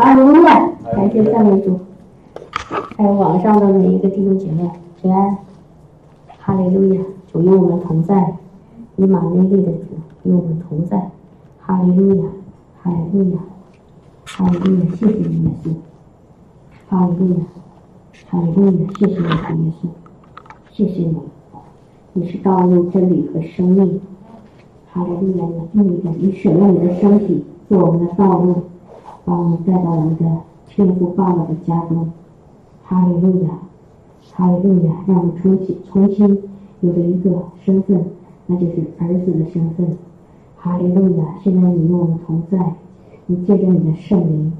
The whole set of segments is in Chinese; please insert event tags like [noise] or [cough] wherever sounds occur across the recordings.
哈利路亚，感谢赞美主。还有网上的每一个弟兄姐妹平安，哈利路亚，主与我们同在，以马内利的主与我们同在，哈利路亚，哈利路亚，哈利路亚，谢谢你耶稣，哈利路亚，哈利路亚，谢谢你主耶稣，谢谢你，你是道路、真理和生命，哈利路亚，你用你的，你选了你的身体做我们的道路，把我们带到我们的天父爸爸的家中。哈利路亚，哈利路亚，让我们重新重新有了一个身份，那就是儿子的身份。哈利路亚，现在你与我们同在，你借着你的圣灵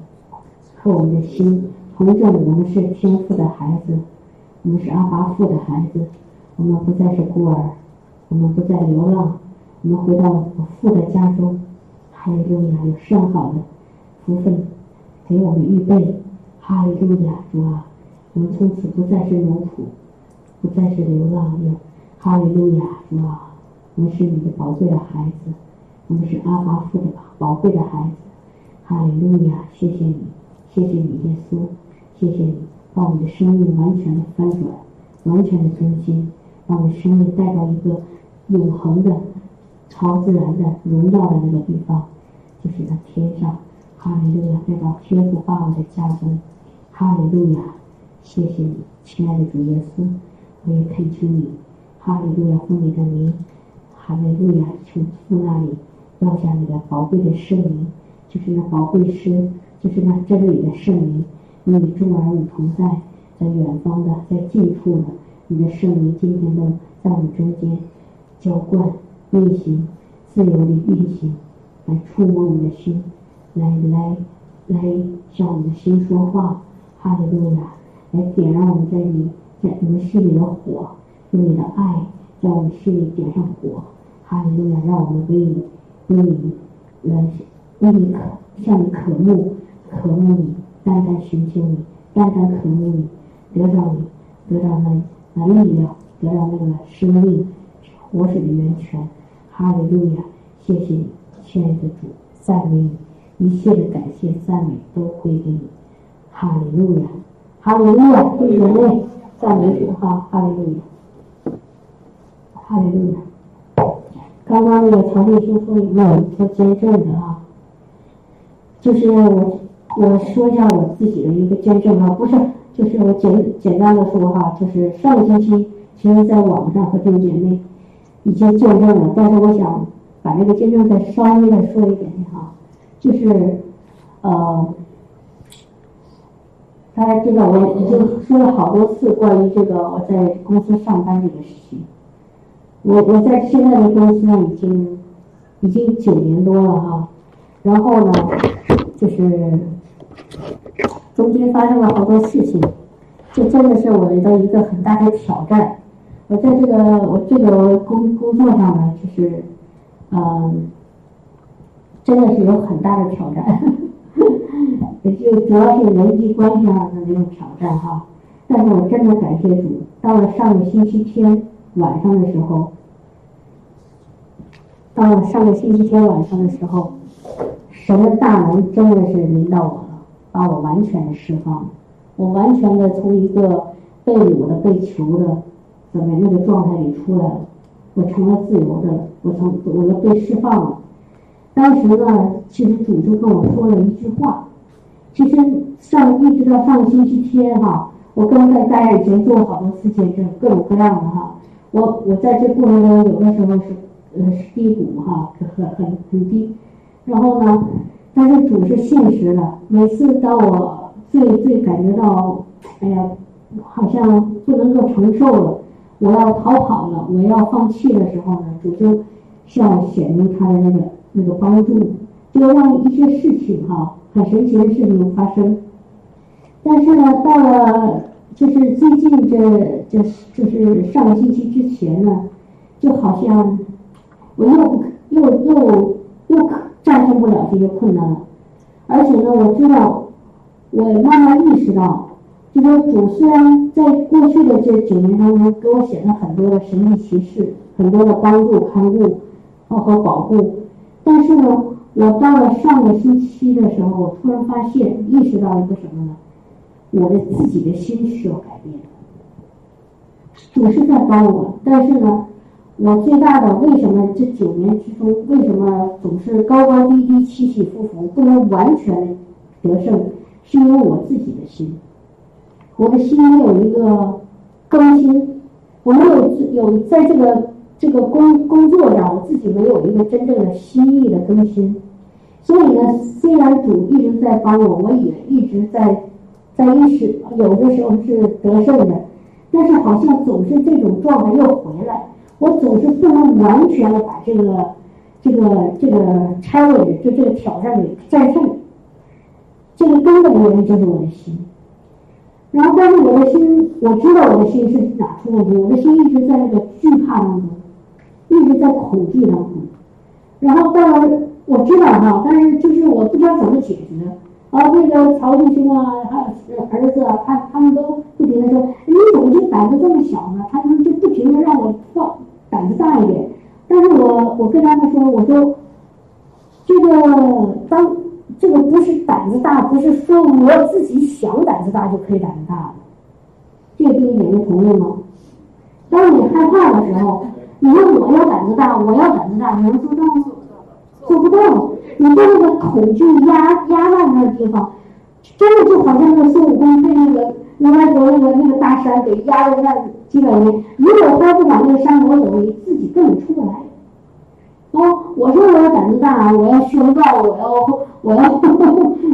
和我们的心，同证我们是天父的孩子，我们是阿巴父的孩子，我们不再是孤儿，我们不再流浪，我们回到我父的家中。哈利路亚，有上好的福分给我们预备。哈利路亚，主啊。我们从此不再是奴仆，不再是流浪人。哈利路亚，主啊！我们是你的宝贵的孩子，我们是阿巴父的宝贵的孩子。哈利路亚，谢谢你，谢谢你，耶稣，谢谢你，把我们的生命完全的翻转，完全的更新，把我们生命带到一个永恒的、超自然的荣耀的那个地方，就是在天上。哈利路亚，带到天父爸爸的家中。哈利路亚。谢谢你，亲爱的主耶稣，我也恳求你，哈利路亚，奉你的名，哈利路亚，从父那里落下你的宝贵的圣灵，就是那宝贵师，就是那真理的圣灵，与众儿女同在，在远方的，在近处的，你的圣灵今天都在我们中间浇灌、运行、自由的运行，来触摸我们的心，来来来向我们的心说话，哈利路亚。来点燃我们在你在我们心里的火，用你的爱在我们心里点上火，哈利路亚！让我们为你为你来为你渴向你渴慕，渴慕你，单单寻求你，单单渴慕你，得到你，得到那那力量，得到那个生命活水的源泉，哈利路亚！谢谢你，亲爱的主，赞美你，一切的感谢赞美都归给你，哈利路亚！哈利路亚，弟兄们，赞美主哈！哈利路亚，哈利路亚。刚刚那个曹弟兄说有做见证的啊，就是我我说一下我自己的一个见证啊，不是，就是我简简单的说哈，就是上个星期其实在网上和弟兄姐妹已经见证了，但是我想把这个见证再稍微的说一点点哈，就是呃。大家知道，我已经说了好多次关于这个我在公司上班这个事情。我我在现在的公司呢，已经已经九年多了哈。然后呢，就是中间发生了好多事情，这真的是我的一个很大的挑战。我在这个我这个工工作上呢，就是嗯，真的是有很大的挑战。也就主要是人际关系上的那种挑战哈，但是我真的感谢主，到了上个星期天晚上的时候，到了上个星期天晚上的时候，神的大能真的是临到我了，把我完全的释放了，我完全的从一个被掳的、被囚的怎么那个状态里出来了，我成了自由的，我从我又被释放了。当时呢，其实主就跟我说了一句话。其实上一直到上星期天哈，我刚在大家以前做好多次见证，各种各样的哈。我我在这过程中有的时候是呃是低谷哈，很很很低。然后呢，但是主是现实的。每次当我最最感觉到，哎呀，好像不能够承受了，我要逃跑了，我要放弃的时候呢，主就向我显明他的那个那个帮助，就让一些事情哈。很神奇的事情发生，但是呢，到了就是最近这这就是上个星期之前呢，就好像我又又又又战胜不了这些困难了，而且呢，我知道我慢慢意识到，就说主虽然在过去的这九年当中给我显了很多的神秘奇事，很多的帮助看顾和保护，但是呢。我到了上个星期的时候，我突然发现，意识到一个什么呢？我的自己的心需要改变。主是在帮我，但是呢，我最大的为什么这九年之中，为什么总是高高低低、起起伏伏，不能完全得胜，是因为我自己的心，我的心没有一个更新，我没有有在这个这个工工作上，我自己没有一个真正的心意的更新，所以呢，虽然主一直在帮我，我也一直在在意识，有的时候是得胜的。但是好像总是这种状态又回来，我总是不能完全的把这个、这个、这个 challenge 就这个挑战给战胜。这个根本原因就是我的心。然后，但是我的心，我知道我的心是哪出问题，我的心一直在那个惧怕当中，一直在恐惧当中。然后到了，我知道哈，但是就是我不知道怎么解决。然后，那个曹弟兄啊，他儿子啊，他他们都不停的说，你怎么就胆子这么小呢？他们就不停的让我放胆子大一点。但是我我跟他们说，我说，这个当这个不是胆子大，不是说我自己想胆子大就可以胆子大的。这个弟兄姐妹同意吗？当你害怕的时候，你说我要胆子大，我要胆子大，你能做到吗？做不到。你被那个恐惧压压在那个地方，真的就好像那个孙悟空被那个如来佛那个那个大山给压在那几百年。如果他不把那个山挪走，你自己根本出不来。哦，我说我要胆子大，我要宣告，我要我要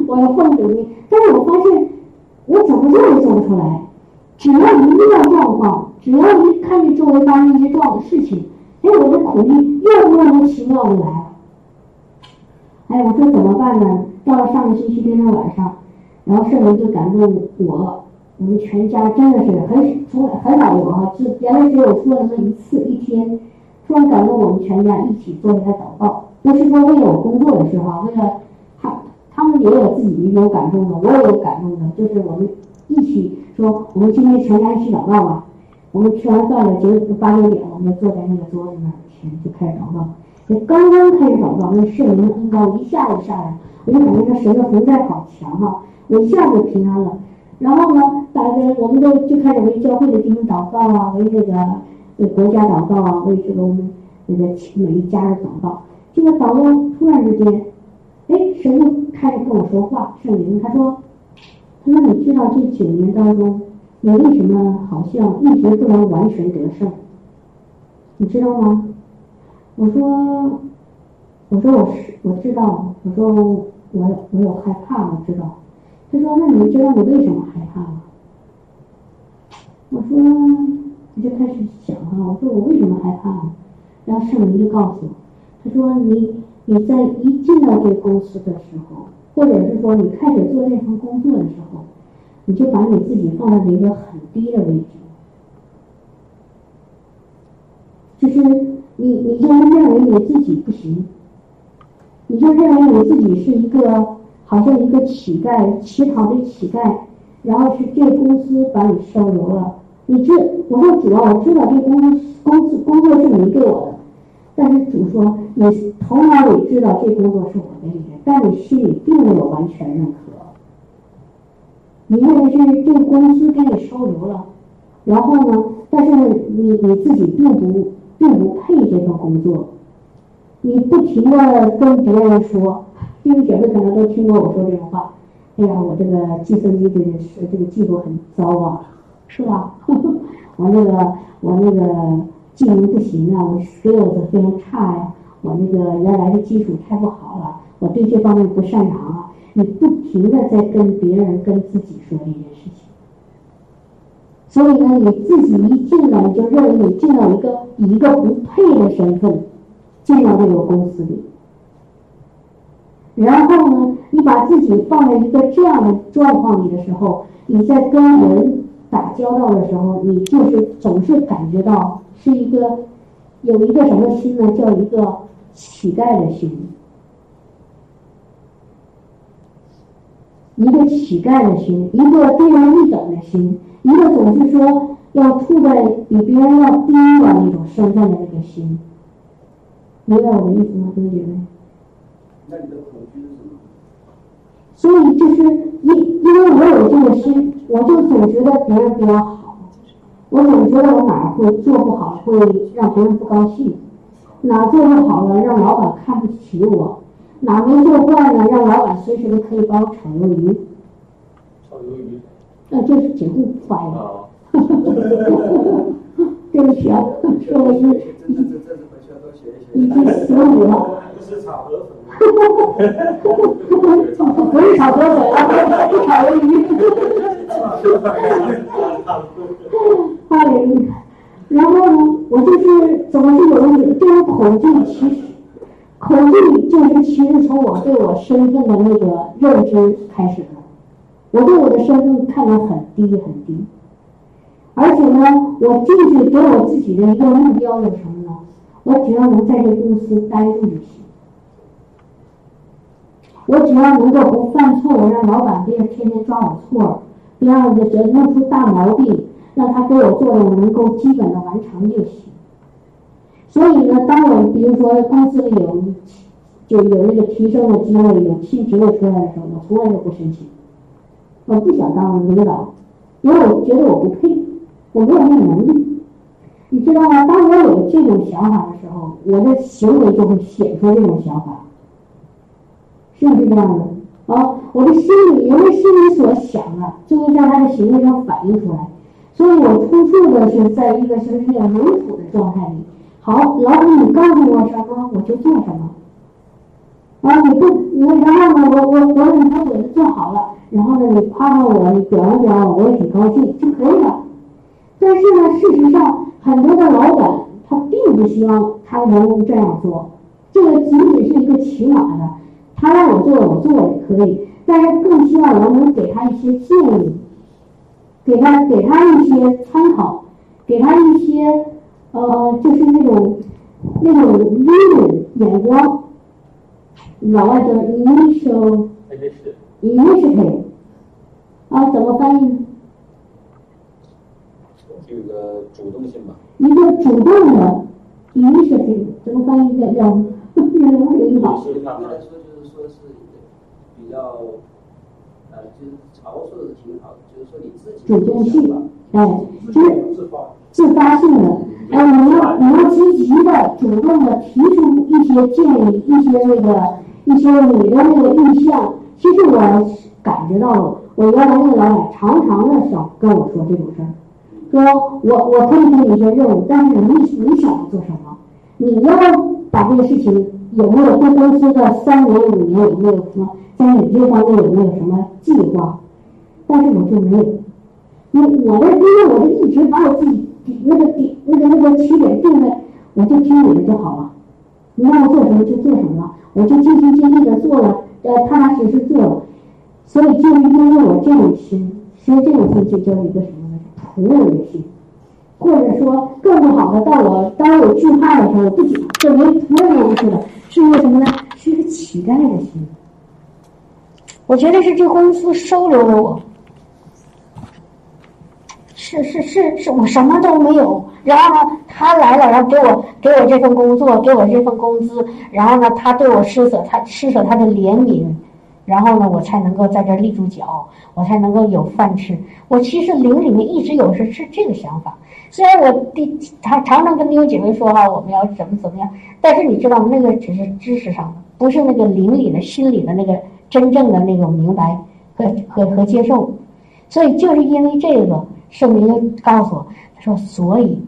我要奉主命，但是我发现我怎么做也做不出来。只要一遇到状况，只要一看见周围发生一些状事情，哎，我的恐惧又莫名其妙的来了。哎，我说怎么办呢？到了上个星期天的晚上，然后圣灵就感动我，我们全家真的是很从很少有哈，就原来只有说了那么一次一天，突然感动我们全家一起坐下祷告，不是说为了我工作的时候，为了他他们也有自己有感动的，我也有感动的，就是我们一起说，我们今天全家一起祷告吧。我们吃完饭了，九八九点，我们就坐在那个桌子那儿前就开始祷告。我刚刚开始祷告，那圣灵的恩膏一下子下来，我就感觉那神的同在好强哈，我一下就平安了。然后呢，大家我们都就开始为教会的弟兄祷告啊，为那个为国家祷告啊，为这个我们那个每一家人祷告。这个祷告突然之间，哎，神就开始跟我说话，圣灵他说，那你知道这九年当中，你为什么好像一直不能完全得胜？你知道吗？我说，我说我是我知道，我说我我有害怕，我知道。他说那你知道你为什么害怕吗？我说我就开始想哈，我说我为什么害怕？然后圣灵就告诉我，他说你你在一进到这公司的时候，或者是说你开始做这份工作的时候，你就把你自己放在了一个很低的位置，就是。你你就认为你自己不行，你就认为你自己是一个好像一个乞丐，乞讨的乞丐，然后是这公司把你收留了。你这我说主要我知道这公司公司工作是你给我的，但是主说你头脑里知道这工作是我给你的，但你心里并没有完全认可。你认为是这个公司给你收留了，然后呢？但是你你自己并不。并不配这份工作，你不停的跟别人说，弟兄姐妹可能都听过我说这种话。哎呀，我这个计算机这个是这个技术很糟啊，是吧？[laughs] 我那个我那个技能不行啊，我 skills 非常差呀，我那个原来的基础太不好了，我对这方面不擅长啊。你不停的在跟别人跟自己说这件事情。所以呢，你自己一进来你就认为你进到一个以一个不配的身份进到这个公司里，然后呢，你把自己放在一个这样的状况里的时候，你在跟人打交道的时候，你就是总是感觉到是一个有一个什么心呢？叫一个乞丐的心，一个乞丐的心，一个低人一等的心。一个总是说要处在比别人要低的那种身份的那个心，明白我的意思吗，兄弟们？那你的恐惧是什么？所以就是因因为我有这个心，我就总觉得别人比我好，我总觉得我哪儿会做不好，会让别人不高兴，哪儿做不好了让老板看不起我，哪儿没做坏了让老板随时都可以把我炒鱿鱼，炒鱿鱼。那就是警务发言。啊。[laughs] 对不起啊，说的是这这这这回去要多学一学。已经十五了。不是炒河粉。不是炒河粉啊，是炒鱿鱼。哎呀，然后呢，我就是怎么就有一种这种恐惧，其实恐惧就是其实从我对我身份的那个认知开始的，我对我的身份看得很低很低。而且呢，我进去给我自己的一个目标有什么呢？我只要能在这公司待住就行。我只要能够不犯错误，让老板别天天抓我错，别让我这弄出大毛病，让他给我做的我能够基本的完成就行。所以呢，当我比如说公司里有就有那个提升的机会，有新职位出来的时候，我从来都不申请，我不想当领导，因为我觉得我不配。我没有那个能力，你知道吗？当我有这种想法的时候，我的行为就会显出这种想法，是不是这样的？啊，我的心里，人的心里所想啊，就会在他的行为上反映出来。所以我处处的是在一个是那个奴仆的状态里。好，老板，你告诉我什么，我就做什么。啊，你不，你然后呢，我我我你把我的做好了，然后呢，你夸夸我，你表扬表扬我，我也挺高兴，就可以了。但是呢，事实上，很多的老板他并不希望他的员工这样做。这个仅仅是一个起码的，他让我做，我做也可以。但是更希望我能给他一些建议，给他给他一些参考，给他一些呃，就是那种那种 vision 眼光。老外叫 initial initiative 啊，怎么翻译？这个主动性吧。一个主动的，initiative，怎么翻译叫叫？英语好。简单来说就是说是比较，呃，就是曹说的挺好，就是说你自己。主动性，哎，就是自发自发性的，哎，你要你要积极的、主动的提出一些建议、一些那个、一些你的那个意向。其实我感觉到了，我原来那个老板常常的想跟我说这种事儿。说我我可以给你一些任务，但是你你想做什么？你要把这个事情有没有对公司的三年五年有没有什么在你这方面有没有什么计划？但是我就没有，因为我的因为我就一直把我自己那个底那个那个起点定在，我就听你的就好了，你让我做什么就做什么了，我就尽心尽力的做了，呃，踏踏实实做了。所以就因为我这种心，其实这种心就叫一个什么？仆人的心，或者说更不好的，到我当我惧怕的时候，不仅这没没有优势的，是一个什么呢？是一个乞丐的心。我觉得是这公司收留了我，是是是是，我什么都没有，然后呢，他来了，然后给我给我这份工作，给我这份工资，然后呢，他对我施舍他施舍他的怜悯。然后呢，我才能够在这立住脚，我才能够有饭吃。我其实灵里面一直有是是这个想法。虽然我第常常常跟弟兄姐妹说哈，我们要怎么怎么样，但是你知道吗？那个只是知识上的，不是那个灵里的心里的那个真正的那种明白和和和接受。所以就是因为这个，圣灵告诉我，他说，所以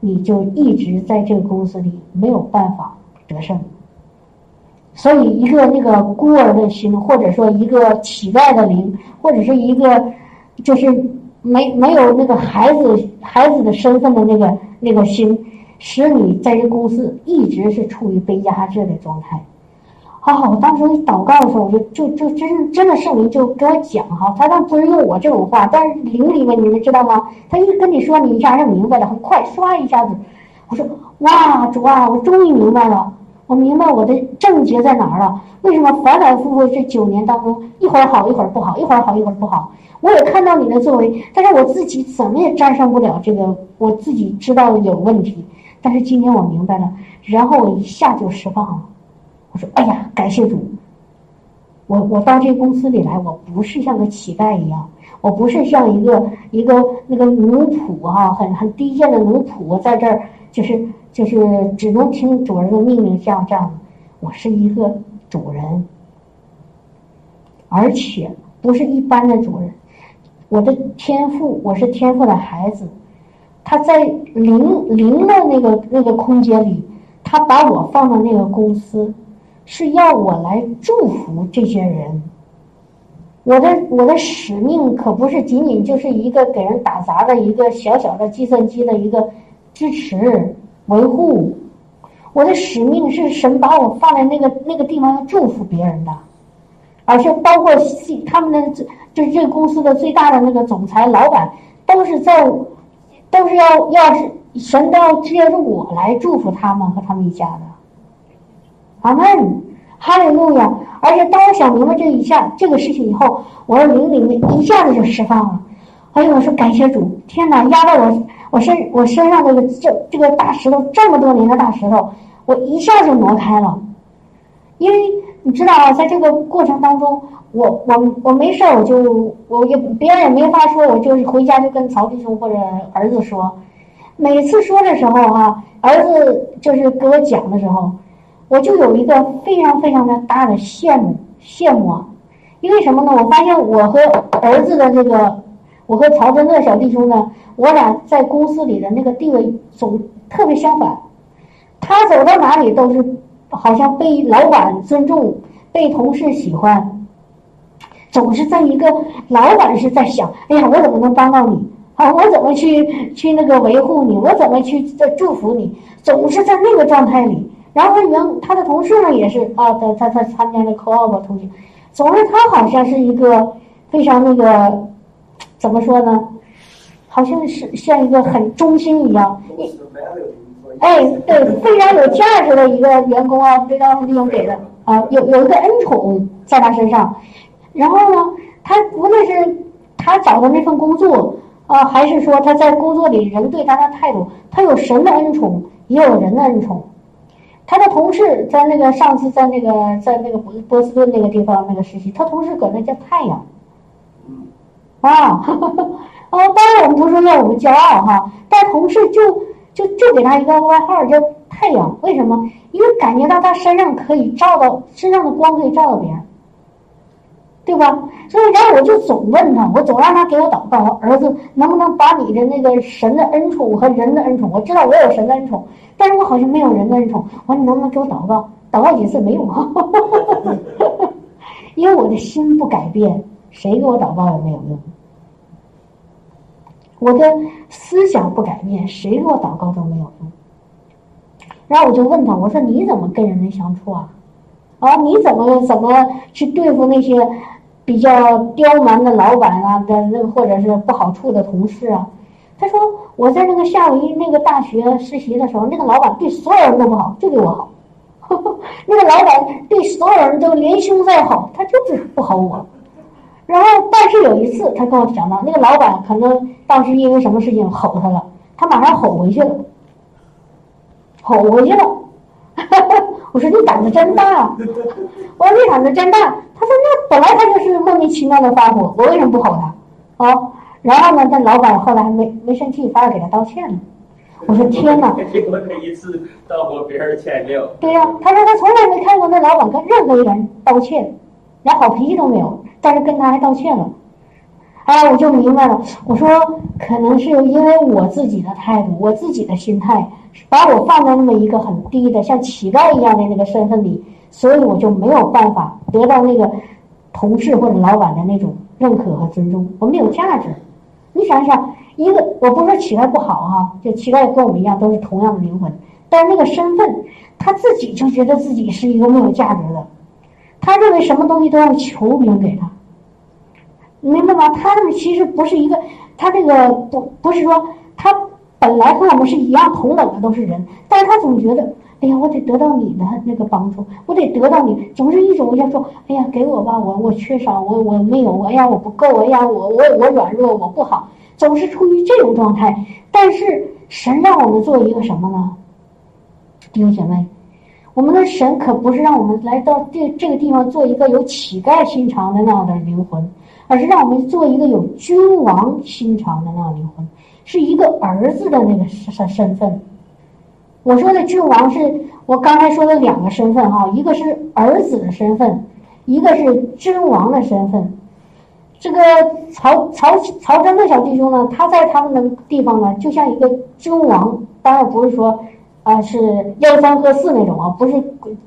你就一直在这个公司里没有办法得胜。所以，一个那个孤儿的心，或者说一个乞丐的灵，或者是一个就是没没有那个孩子孩子的身份的那个那个心，使你在这公司一直是处于被压制的状态。好，我当时祷告的时候，我就就就真真的圣灵就给我讲哈，他倒不是用我这种话，但是灵里面你们知道吗？他一跟你说，你一下就明白了，很快唰一下子，我说哇主啊，我终于明白了。我明白我的症结在哪儿了？为什么反反复复这九年当中，一会儿好一会儿不好，一会儿好一会儿不好？我也看到你的作为，但是我自己怎么也战胜不了这个，我自己知道有问题。但是今天我明白了，然后我一下就释放了。我说：“哎呀，感谢主，我我到这公司里来，我不是像个乞丐一样，我不是像一个一个那个奴仆哈，很很低贱的奴仆，在这儿就是就是只能听主人的命令这样这样。我是一个主人，而且不是一般的主人。我的天赋，我是天赋的孩子，他在零零的那个那个空间里，他把我放到那个公司。是要我来祝福这些人。我的我的使命可不是仅仅就是一个给人打杂的一个小小的计算机的一个支持维护。我的使命是神把我放在那个那个地方要祝福别人的，而且包括他们的就是这个公司的最大的那个总裁老板都是在都是要要是神都要借助我来祝福他们和他们一家的。阿门，哈利路亚！而且当我想明白这一下这个事情以后，我的灵里面一下子就释放了。哎呦，我说感谢主！天哪，压到我我身我身上这个这这个大石头，这么多年的大石头，我一下就挪开了。因为你知道啊，在这个过程当中，我我我没事儿，我就我也别人也没法说，我就是回家就跟曹弟兄或者儿子说。每次说的时候哈，儿子就是给我讲的时候。我就有一个非常非常的大的羡慕羡慕啊，因为什么呢？我发现我和儿子的这个，我和曹真乐小弟兄呢，我俩在公司里的那个地位总特别相反。他走到哪里都是好像被老板尊重，被同事喜欢，总是在一个老板是在想：哎呀，我怎么能帮到你？啊，我怎么去去那个维护你？我怎么去在祝福你？总是在那个状态里。然后他原他的同事呢也是啊，他他他参加了 co-op 同学，总之他好像是一个非常那个怎么说呢？好像是像一个很忠心一样，哎，对，非常有价值的一个员工啊，非常利用给的啊，有有一个恩宠在他身上。然后呢，他无论是他找的那份工作啊，还是说他在工作里人对他的态度，他有神的恩宠，也有人的恩宠。他的同事在那个上次在那个在那个波波士顿那个地方那个实习，他同事搁那叫太阳，啊，啊，[laughs] 当然我们不是说要我们骄傲哈，但同事就就就给他一个外号叫太阳，为什么？因为感觉到他身上可以照到身上的光可以照到别人。对吧？所以，然后我就总问他，我总让他给我祷告，儿子能不能把你的那个神的恩宠和人的恩宠？我知道我有神的恩宠，但是我好像没有人的恩宠。我说你能不能给我祷告？祷告几次没用啊，[laughs] 因为我的心不改变，谁给我祷告也没有用。我的思想不改变，谁给我祷告都没有用。然后我就问他，我说你怎么跟人家相处啊？啊，你怎么怎么去对付那些？比较刁蛮的老板啊，的那或者是不好处的同事啊，他说我在那个夏威夷那个大学实习的时候，那个老板对所有人都不好，就对我好。[laughs] 那个老板对所有人都连凶带好，他就是不好我。然后，但是有一次他跟我讲到，那个老板可能当时因为什么事情吼他了，他马上吼回去了，吼回去了。[laughs] 我说你胆子真大，我说你胆子真大。他说那本来他就是莫名其妙的发火，我为什么不吼他？啊，然后呢，那老板后来还没没生气，反而给他道歉了。我说天哪！我那一次道过别人歉没有？对呀，他说他从来没看过那老板跟任何一个人道歉，连好脾气都没有，但是跟他还道歉了。哎，我就明白了。我说可能是因为我自己的态度，我自己的心态。把我放在那么一个很低的像乞丐一样的那个身份里，所以我就没有办法得到那个同事或者老板的那种认可和尊重，我没有价值。你想想，一个我不是说乞丐不好哈，就乞丐跟我们一样都是同样的灵魂，但是那个身份他自己就觉得自己是一个没有价值的，他认为什么东西都要求别人给他，明白吗？他那个其实不是一个，他这个不不是说他。本来跟我们是一样同等的，都是人，但是他总觉得，哎呀，我得得到你的那个帮助，我得得到你，总是一种要说，哎呀，给我吧，我我缺少，我我没有，哎呀，我不够，哎呀，我我我软弱，我不好，总是处于这种状态。但是神让我们做一个什么呢？弟兄姐妹，我们的神可不是让我们来到这这个地方做一个有乞丐心肠的那样的灵魂，而是让我们做一个有君王心肠的那样灵魂，是一个儿子的那个身身份。我说的君王是我刚才说的两个身份哈，一个是儿子的身份，一个是君王的身份。这个曹曹曹真的小弟兄呢，他在他们的地方呢，就像一个君王，当然不是说啊是幺三和四那种啊，不是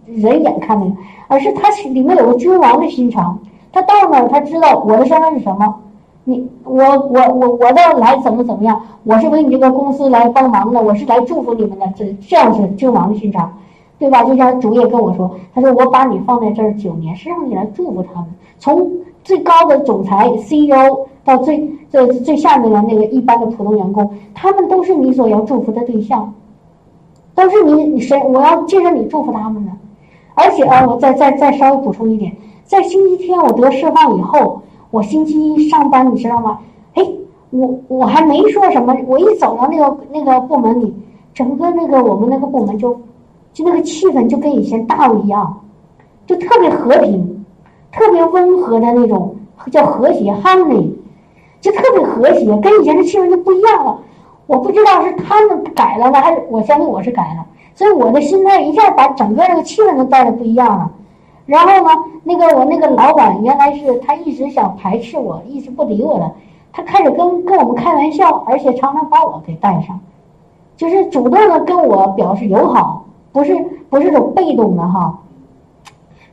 人眼看的，而是他是里面有个君王的心肠。他到那儿，他知道我的身份是什么。你我我我我的来怎么怎么样？我是为你这个公司来帮忙的，我是来祝福你们的，这这样是君王的心肠，对吧？就像主也跟我说，他说我把你放在这儿九年，是让你来祝福他们。从最高的总裁 CEO 到最最最下面的那个一般的普通员工，他们都是你所要祝福的对象，都是你你谁我要借着你祝福他们呢。而且啊，我再再再稍微补充一点，在星期天我得释放以后。我星期一上班，你知道吗？哎，我我还没说什么，我一走到那个那个部门里，整个那个我们那个部门就就那个气氛就跟以前大不一样，就特别和平，特别温和的那种，叫和谐 harmony，就特别和谐，跟以前的气氛就不一样了。我不知道是他们改了呢，还是我相信我是改了，所以我的心态一下把整个这个气氛都带的不一样了。然后呢，那个我那个老板原来是他一直想排斥我，一直不理我的。他开始跟跟我们开玩笑，而且常常把我给带上，就是主动的跟我表示友好，不是不是种被动的哈。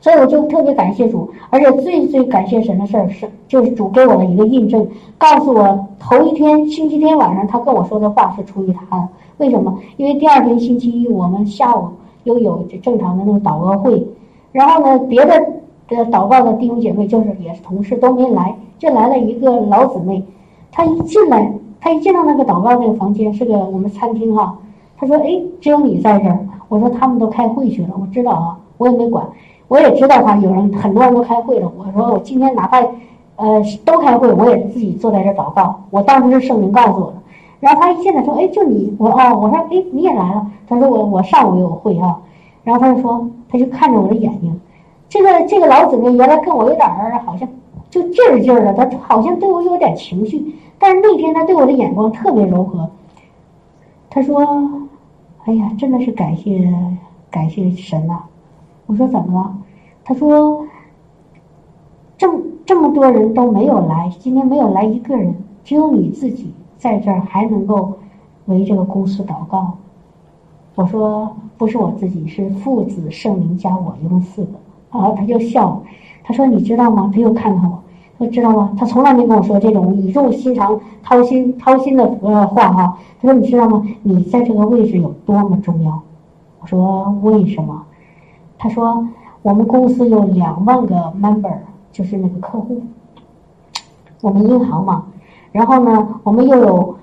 所以我就特别感谢主，而且最最感谢神的事儿是，就是主给我的一个印证，告诉我头一天星期天晚上他跟我说的话是出于他的。为什么？因为第二天星期一我们下午又有正常的那个祷告会。然后呢，别的的祷告的弟兄姐妹就是也是同事都没来，就来了一个老姊妹。她一进来，她一进到那个祷告那个房间，是个我们餐厅哈。她说：“哎，只有你在这儿。”我说：“他们都开会去了。”我知道啊，我也没管，我也知道他有人很多人都开会了。我说：“我今天哪怕呃都开会，我也自己坐在这祷告。”我当时是圣灵告诉我的。然后他一进来说：“哎，就你我哦。”我说：“哎，你也来了。”他说：“我我上午有会啊。”然后他就说。他就看着我的眼睛，这个这个老姊妹原来跟我有点儿好像就劲儿劲儿的，他好像对我有点情绪，但是那天他对我的眼光特别柔和。他说：“哎呀，真的是感谢感谢神呐！”我说：“怎么了？”他说：“这么这么多人都没有来，今天没有来一个人，只有你自己在这儿还能够为这个公司祷告。”我说不是我自己，是父子圣灵加我一共四个。然后他就笑，他说你知道吗？他又看看我，说知道吗？他从来没跟我说这种语重心长、掏心掏心的呃话哈。他说你知道吗？你在这个位置有多么重要？我说为什么？他说我们公司有两万个 member，就是那个客户，我们银行嘛。然后呢，我们又有。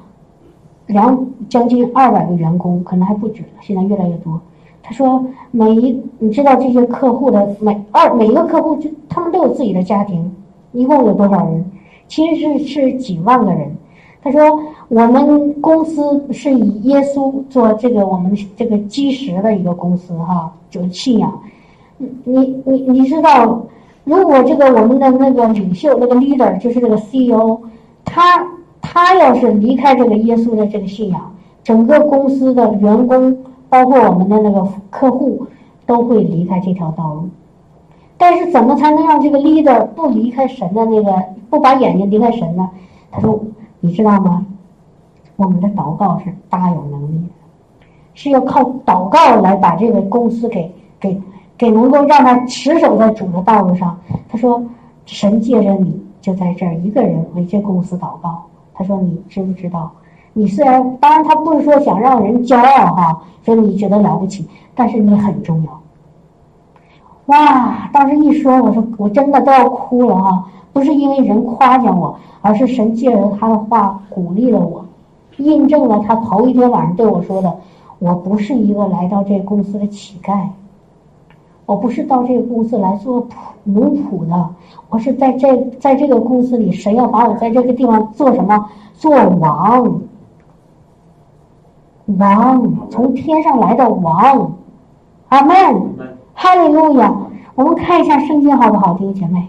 两将近二百个员工，可能还不止。现在越来越多。他说，每一你知道这些客户的每二每一个客户就他们都有自己的家庭，一共有多少人？其实是是几万个人。他说，我们公司是以耶稣做这个我们这个基石的一个公司哈，就是信仰。你你你知道，如果这个我们的那个领袖那个 leader 就是那个 CEO，他。他要是离开这个耶稣的这个信仰，整个公司的员工，包括我们的那个客户，都会离开这条道路。但是怎么才能让这个 leader 不离开神的那个，不把眼睛离开神呢？他说：“你知道吗？我们的祷告是大有能力的，是要靠祷告来把这个公司给给给能够让他持守在主的道路上。”他说：“神借着你就在这儿一个人为这公司祷告。”他说：“你知不知道？你虽然当然，他不是说想让人骄傲哈，说你觉得了不起，但是你很重要。”哇！当时一说，我说我真的都要哭了啊！不是因为人夸奖我，而是神借着他的话鼓励了我，印证了他头一天晚上对我说的：“我不是一个来到这个公司的乞丐，我不是到这个公司来做仆奴仆的。”我是在这，在这个公司里，神要把我在这个地方做什么？做王，王，从天上来的王，阿门，哈利路亚。我们看一下圣经好不好听，姐妹？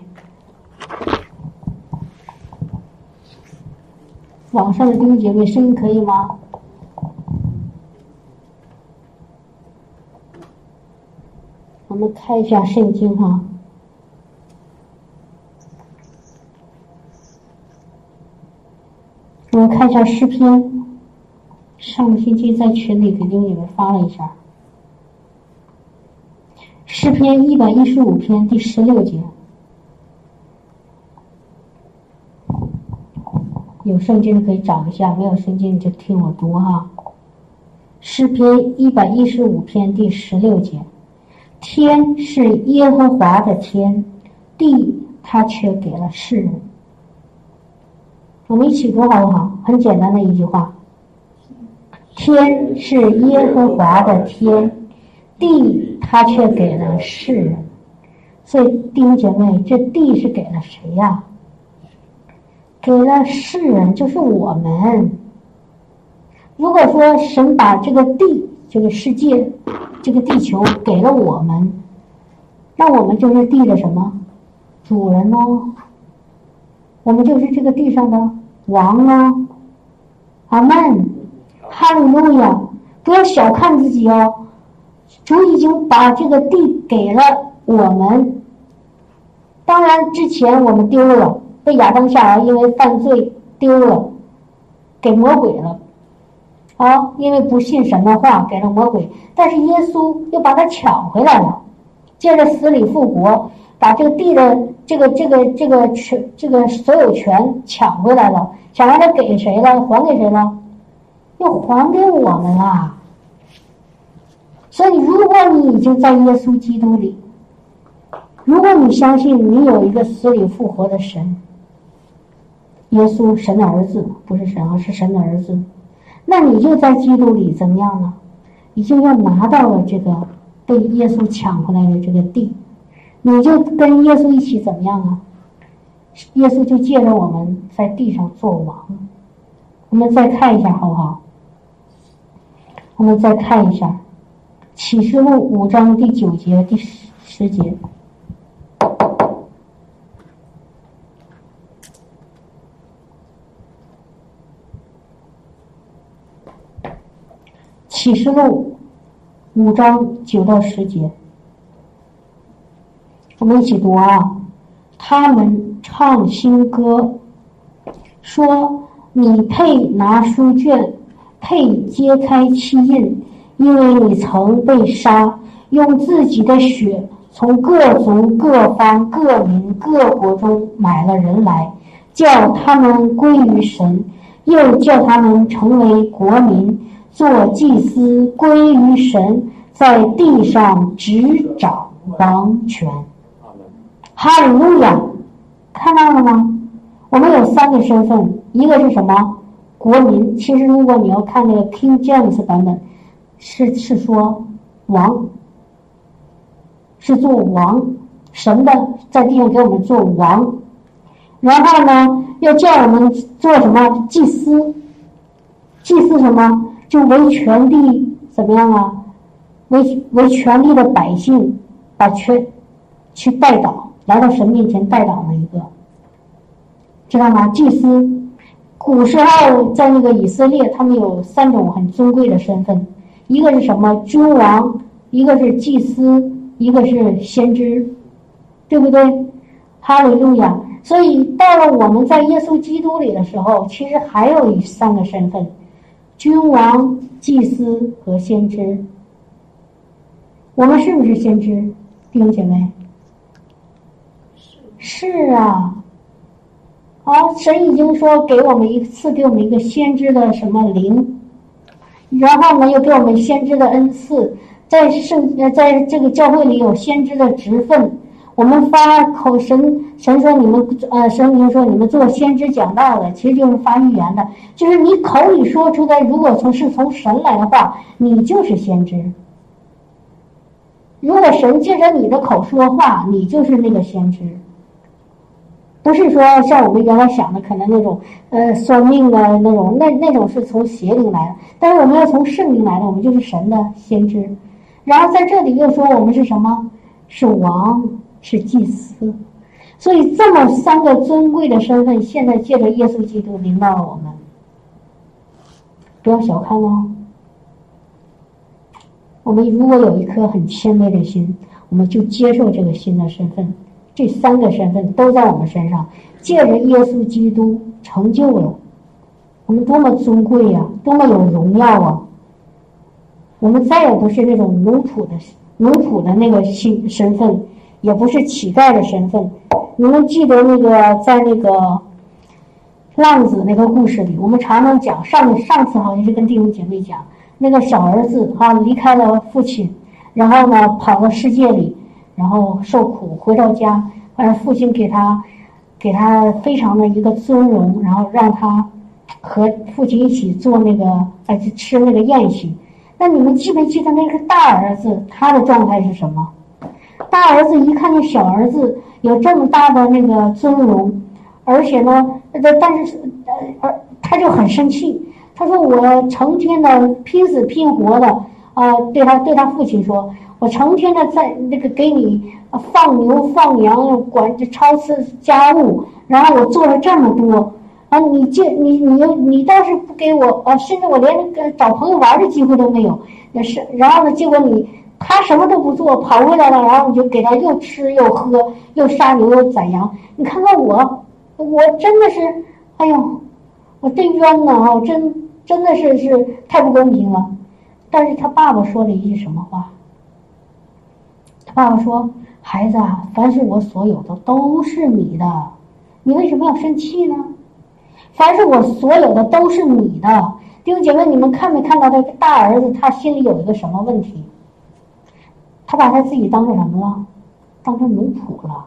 网上的弟兄姐妹，声音可以吗？我们看一下圣经哈。我们看一下诗篇，上个星期在群里给弟兄姐妹发了一下。诗篇一百一十五篇第十六节，有圣经的可以找一下，没有圣经你就听我读哈。诗篇一百一十五篇第十六节，天是耶和华的天，地他却给了世人。我们一起读好不好？很简单的一句话：天是耶和华的天，地他却给了世人。所以弟兄姐妹，这地是给了谁呀？给了世人，就是我们。如果说神把这个地、这个世界、这个地球给了我们，那我们就是地的什么主人哦？我们就是这个地上的王啊！阿门，哈利路亚！不要小看自己哦，主已经把这个地给了我们。当然，之前我们丢了，被亚当夏娃因为犯罪丢了，给魔鬼了。啊，因为不信神的话，给了魔鬼。但是耶稣又把他抢回来了，借着死里复活，把这个地的。这个这个这个权，这个所有权抢回来了，抢完了给谁了？还给谁了？又还给我们了。所以，如果你已经在耶稣基督里，如果你相信你有一个死里复活的神，耶稣神的儿子不是神啊，是神的儿子，那你就在基督里怎么样呢？你就要拿到了这个被耶稣抢回来的这个地。你就跟耶稣一起怎么样啊？耶稣就借着我们在地上做王。我们再看一下好不好？我们再看一下《启示录》五章第九节第十十节，《启示录》五章九到十节。我们一起读啊！他们唱新歌，说：“你配拿书卷，配揭开七印，因为你曾被杀，用自己的血从各族、各方、各民、各国中买了人来，叫他们归于神，又叫他们成为国民，做祭司，归于神，在地上执掌王权。”哈利路亚，看到了吗？我们有三个身份，一个是什么？国民。其实如果你要看那个 King James 版本，是是说王，是做王，神的在地上给我们做王。然后呢，要叫我们做什么？祭司。祭司什么？就为权力怎么样啊？为为权力的百姓，把权去带导。来到神面前代祷的一个，知道吗？祭司，古时候在那个以色列，他们有三种很尊贵的身份，一个是什么？君王，一个是祭司，一个是先知，对不对？哈利路亚！所以到了我们在耶稣基督里的时候，其实还有三个身份：君王、祭司和先知。我们是不是先知，弟兄姐妹？是啊，好，神已经说给我们一次，给我们一个先知的什么灵，然后呢，又给我们先知的恩赐，在圣呃，在这个教会里有先知的职分。我们发口神神说你们呃，神明说你们做先知讲道的，其实就是发预言的，就是你口里说出来，如果从是从神来的话，你就是先知。如果神借着你的口说话，你就是那个先知。不是说像我们原来想的，可能那种呃算命的那种，那那种是从邪灵来的。但是我们要从圣灵来的，我们就是神的先知。然后在这里又说我们是什么？是王，是祭司。所以这么三个尊贵的身份，现在借着耶稣基督临到了我们，不要小看哦。我们如果有一颗很谦卑的心，我们就接受这个新的身份。这三个身份都在我们身上，借着耶稣基督成就了我们，多么尊贵呀，多么有荣耀啊！我们再也不是那种奴仆的奴仆的那个新身份，也不是乞丐的身份。你们记得那个在那个浪子那个故事里，我们常常讲上上次好像是跟弟兄姐妹讲，那个小儿子哈离开了父亲，然后呢跑到世界里。然后受苦回到家，反正父亲给他，给他非常的一个尊荣，然后让他和父亲一起做那个，呃，吃那个宴席。那你们记没记得那个大儿子他的状态是什么？大儿子一看见小儿子有这么大的那个尊荣，而且呢，但是呃，而他就很生气。他说：“我成天的拼死拼活的啊，对他对他父亲说。”我成天的在那个给你放牛放羊，管着超市家务，然后我做了这么多，啊，你这你你又你倒是不给我，啊，甚至我连个找朋友玩的机会都没有，也是，然后呢，结果你他什么都不做，跑回来了，然后你就给他又吃又喝，又杀牛又宰羊，你看看我，我真的是，哎呦，我真冤呐啊，真真的是是太不公平了，但是他爸爸说了一句什么话？爸爸说：“孩子啊，凡是我所有的都是你的，你为什么要生气呢？凡是我所有的都是你的，弟兄姐妹，你们看没看到这个大儿子？他心里有一个什么问题？他把他自己当成什么了？当成奴仆了。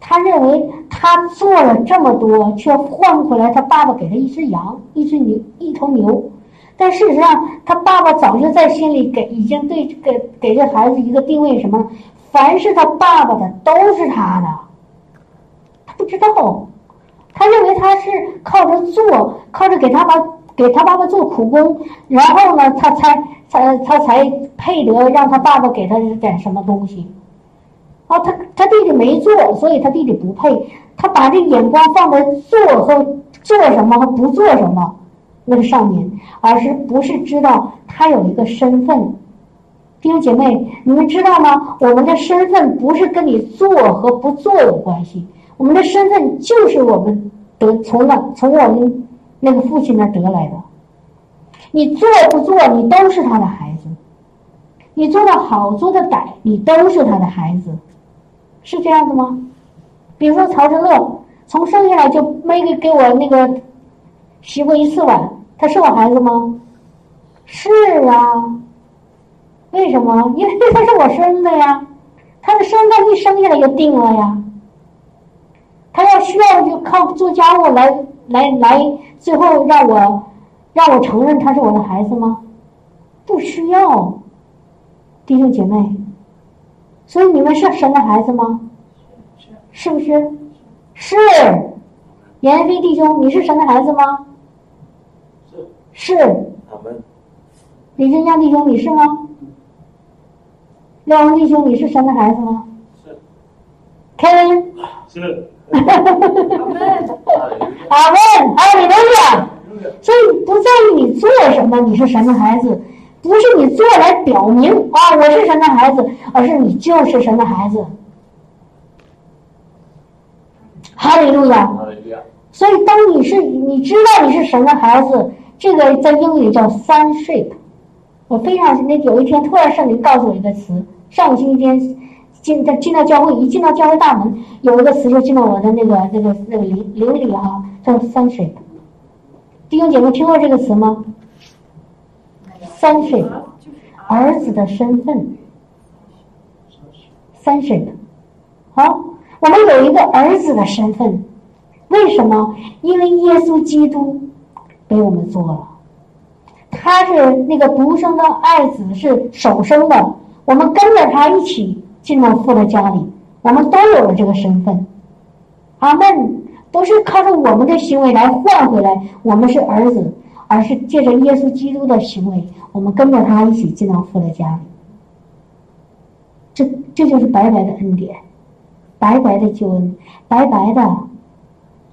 他认为他做了这么多，却换回来他爸爸给他一只羊、一只牛、一头牛。”但事实上，他爸爸早就在心里给已经对给给这孩子一个定位，什么？凡是他爸爸的都是他的。他不知道，他认为他是靠着做，靠着给他爸给他爸爸做苦工，然后呢，他才才他才配得让他爸爸给他点什么东西。哦，他他弟弟没做，所以他弟弟不配。他把这眼光放在做和做什么和不做什么。那个少年，而是不是知道他有一个身份？弟兄姐妹，你们知道吗？我们的身份不是跟你做和不做有关系，我们的身份就是我们得从那从我们那个父亲那得来的。你做不做，你都是他的孩子；你做的好，做的歹，你都是他的孩子，是这样子吗？比如说曹志乐，从生下来就没给给我那个洗过一次碗。他是我孩子吗？是啊，为什么？因为他是我生的呀，他的身份一生下来就定了呀。他要需要就靠做家务来来来，最后让我让我承认他是我的孩子吗？不需要，弟兄姐妹，所以你们是神的孩子吗？是不是？是，严飞弟兄，你是神的孩子吗？是，阿门李振江弟兄，你是吗？廖王弟兄，你是神的孩子吗？是。Kevin。是。[laughs] 阿门。阿门。阿门。所以不在于你做什么，你是神的孩子，不是你做来表明啊我是神的孩子，而是你就是神的孩子。哈利路亚。哈利路亚。所以当你是你知道你是神的孩子。这个在英语叫 sonship，我非常那有一天突然圣灵告诉我一个词，上个星期天进在进到教会，一进到教会大门，有一个词就进到我的那个那个那个灵灵里哈，叫 sonship。弟兄姐妹听过这个词吗？sonship，儿子的身份。sonship，好，我们有一个儿子的身份，为什么？因为耶稣基督。给我们做了，他是那个独生的爱子，是首生的。我们跟着他一起进入父的家里，我们都有了这个身份。阿门。不是靠着我们的行为来换回来，我们是儿子，而是借着耶稣基督的行为，我们跟着他一起进到父的家里。这这就是白白的恩典，白白的救恩，白白的，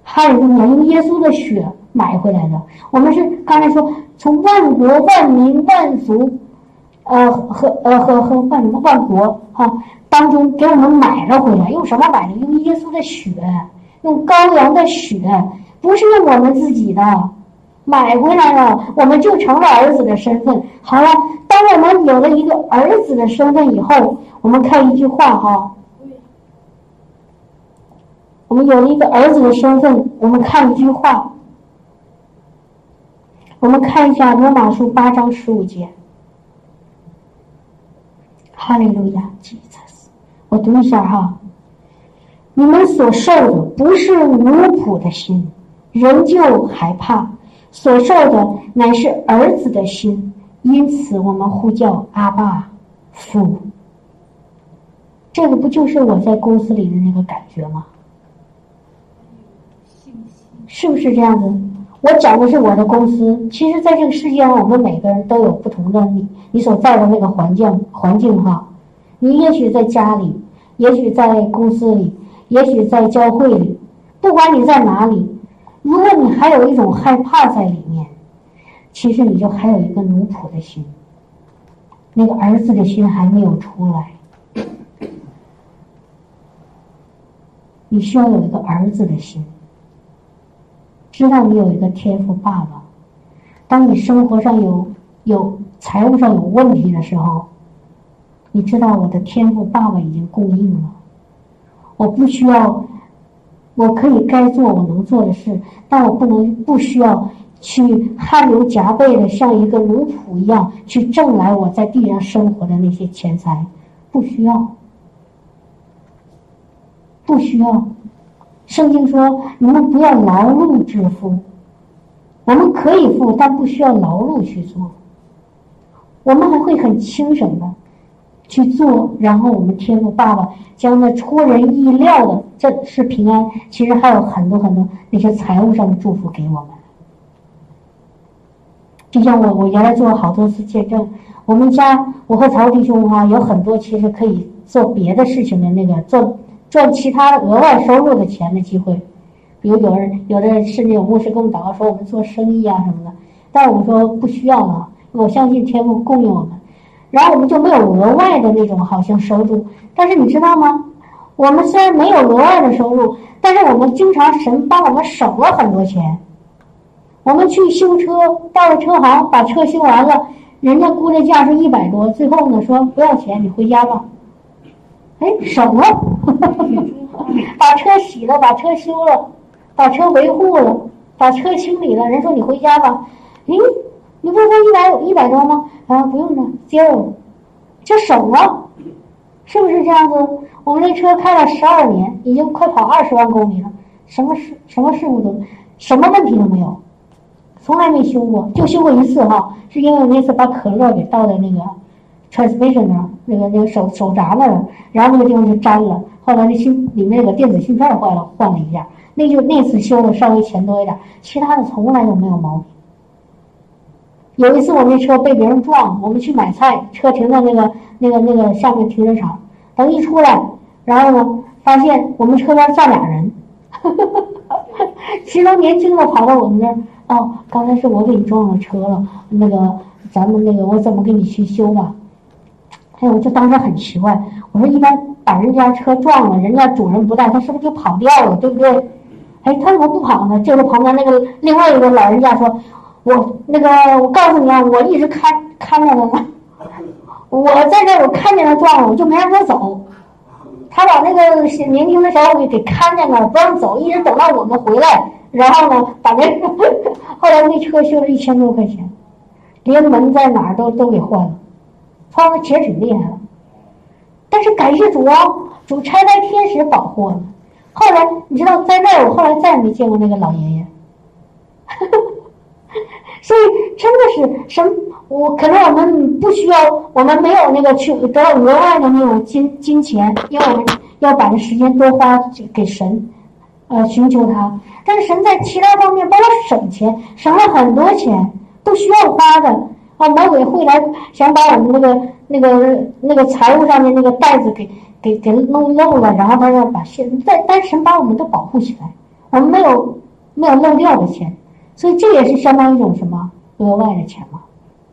哈利路亚！用耶稣的血买回来的。我们是刚才说，从万国万民万族，呃和呃和和万什么万国哈当中给我们买了回来，用什么买的？用耶稣的血，用羔羊的血，不是用我们自己的。买回来了，我们就成了儿子的身份。好了，当我们有了一个儿子的身份以后，我们看一句话哈。我们有了一个儿子的身份，我们看一句话。我们看一下罗马书八章十五节。哈利路亚，Jesus，我读一下哈。你们所受的不是奴仆的心，仍旧害怕。所受的乃是儿子的心，因此我们呼叫阿爸父。这个不就是我在公司里的那个感觉吗？是不是这样子？我讲的是我的公司，其实在这个世界上，我们每个人都有不同的你，你所在的那个环境环境哈。你也许在家里，也许在公司里，也许在教会里，不管你在哪里。如果你还有一种害怕在里面，其实你就还有一个奴仆的心，那个儿子的心还没有出来。你需要有一个儿子的心，知道你有一个天赋爸爸。当你生活上有有财务上有问题的时候，你知道我的天赋爸爸已经供应了，我不需要。我可以该做我能做的事，但我不能不需要去汗流浃背的像一个奴仆一样去挣来我在地上生活的那些钱财，不需要，不需要。圣经说你们不要劳碌致富，我们可以富，但不需要劳碌去做，我们还会很轻省的。去做，然后我们天父爸爸将那出人意料的，这是平安。其实还有很多很多那些财务上的祝福给我们。就像我，我原来做了好多次见证，我们家我和曹弟兄哈有很多其实可以做别的事情的那个做赚其他额外收入的钱的机会，比如有人有的甚至有牧师跟我们祷告说我们做生意啊什么的，但我们说不需要了，我相信天父供应我们。然后我们就没有额外的那种好像收入，但是你知道吗？我们虽然没有额外的收入，但是我们经常神帮我们省了很多钱。我们去修车，到了车行把车修完了，人家估的价是一百多，最后呢说不要钱，你回家吧。哎，省了，[laughs] 把车洗了，把车修了，把车维护了，把车清理了，人说你回家吧。诶，你不是说一百一百多吗？啊，不用了，zero，就省了，是不是这样子？我们这车开了十二年，已经快跑二十万公里了，什么事什么事故都，什么问题都没有，从来没修过，就修过一次哈，是因为我那次把可乐给倒在那个 transmission 那那个那个手手闸那儿，然后那个地方就粘了，后来那芯里面那个电子芯片坏了，换了一下，那就那次修的稍微钱多一点，其他的从来都没有毛病。有一次我那车被别人撞，我们去买菜，车停在那个那个那个下面停车场，等一出来，然后呢，发现我们车边站俩人，哈哈哈其中年轻的跑到我们那儿，哦，刚才是我给你撞了车了，那个咱们那个我怎么给你去修吧？哎，我就当时很奇怪，我说一般把人家车撞了，人家主人不在，他是不是就跑掉了，对不对？哎，他怎么不跑呢？这个旁边那个另外一个老人家说。我那个，我告诉你啊，我一直看看着他呢。[laughs] 我在这，我看见他撞了，我就没让他走。他把那个年轻的小伙给看见了，不让走，一直等到我们回来，然后呢，把那 [laughs] 后来那车修了一千多块钱，连门在哪儿都都给换了，换的其实挺厉害了。但是感谢主啊，主差派天使保护我们。后来你知道，在那儿我后来再也没见过那个老爷爷。[laughs] 所以真的是什，我可能我们不需要，我们没有那个去得到额外的那种金金钱，因为我们要把这时间多花给神，呃，寻求他。但是神在其他方面帮我省钱，省了很多钱。都需要花的啊！魔鬼会来想把我们那个那个那个财务上面那个袋子给给给弄漏了，然后他要把钱，但但神把我们都保护起来，我们没有没有漏掉的钱，所以这也是相当一种什么额外的钱嘛，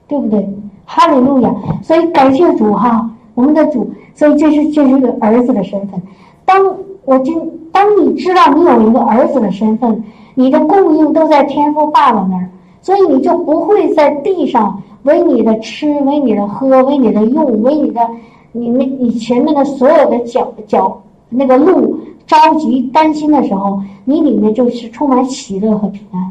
对不对？哈利路亚！所以感谢主哈，我们的主，所以这是这是个儿子的身份。当我今当你知道你有一个儿子的身份，你的供应都在天父爸爸那儿。所以你就不会在地上为你的吃、为你的喝、为你的用、为你的你那你前面的所有的脚脚那个路着急担心的时候，你里面就是充满喜乐和平安。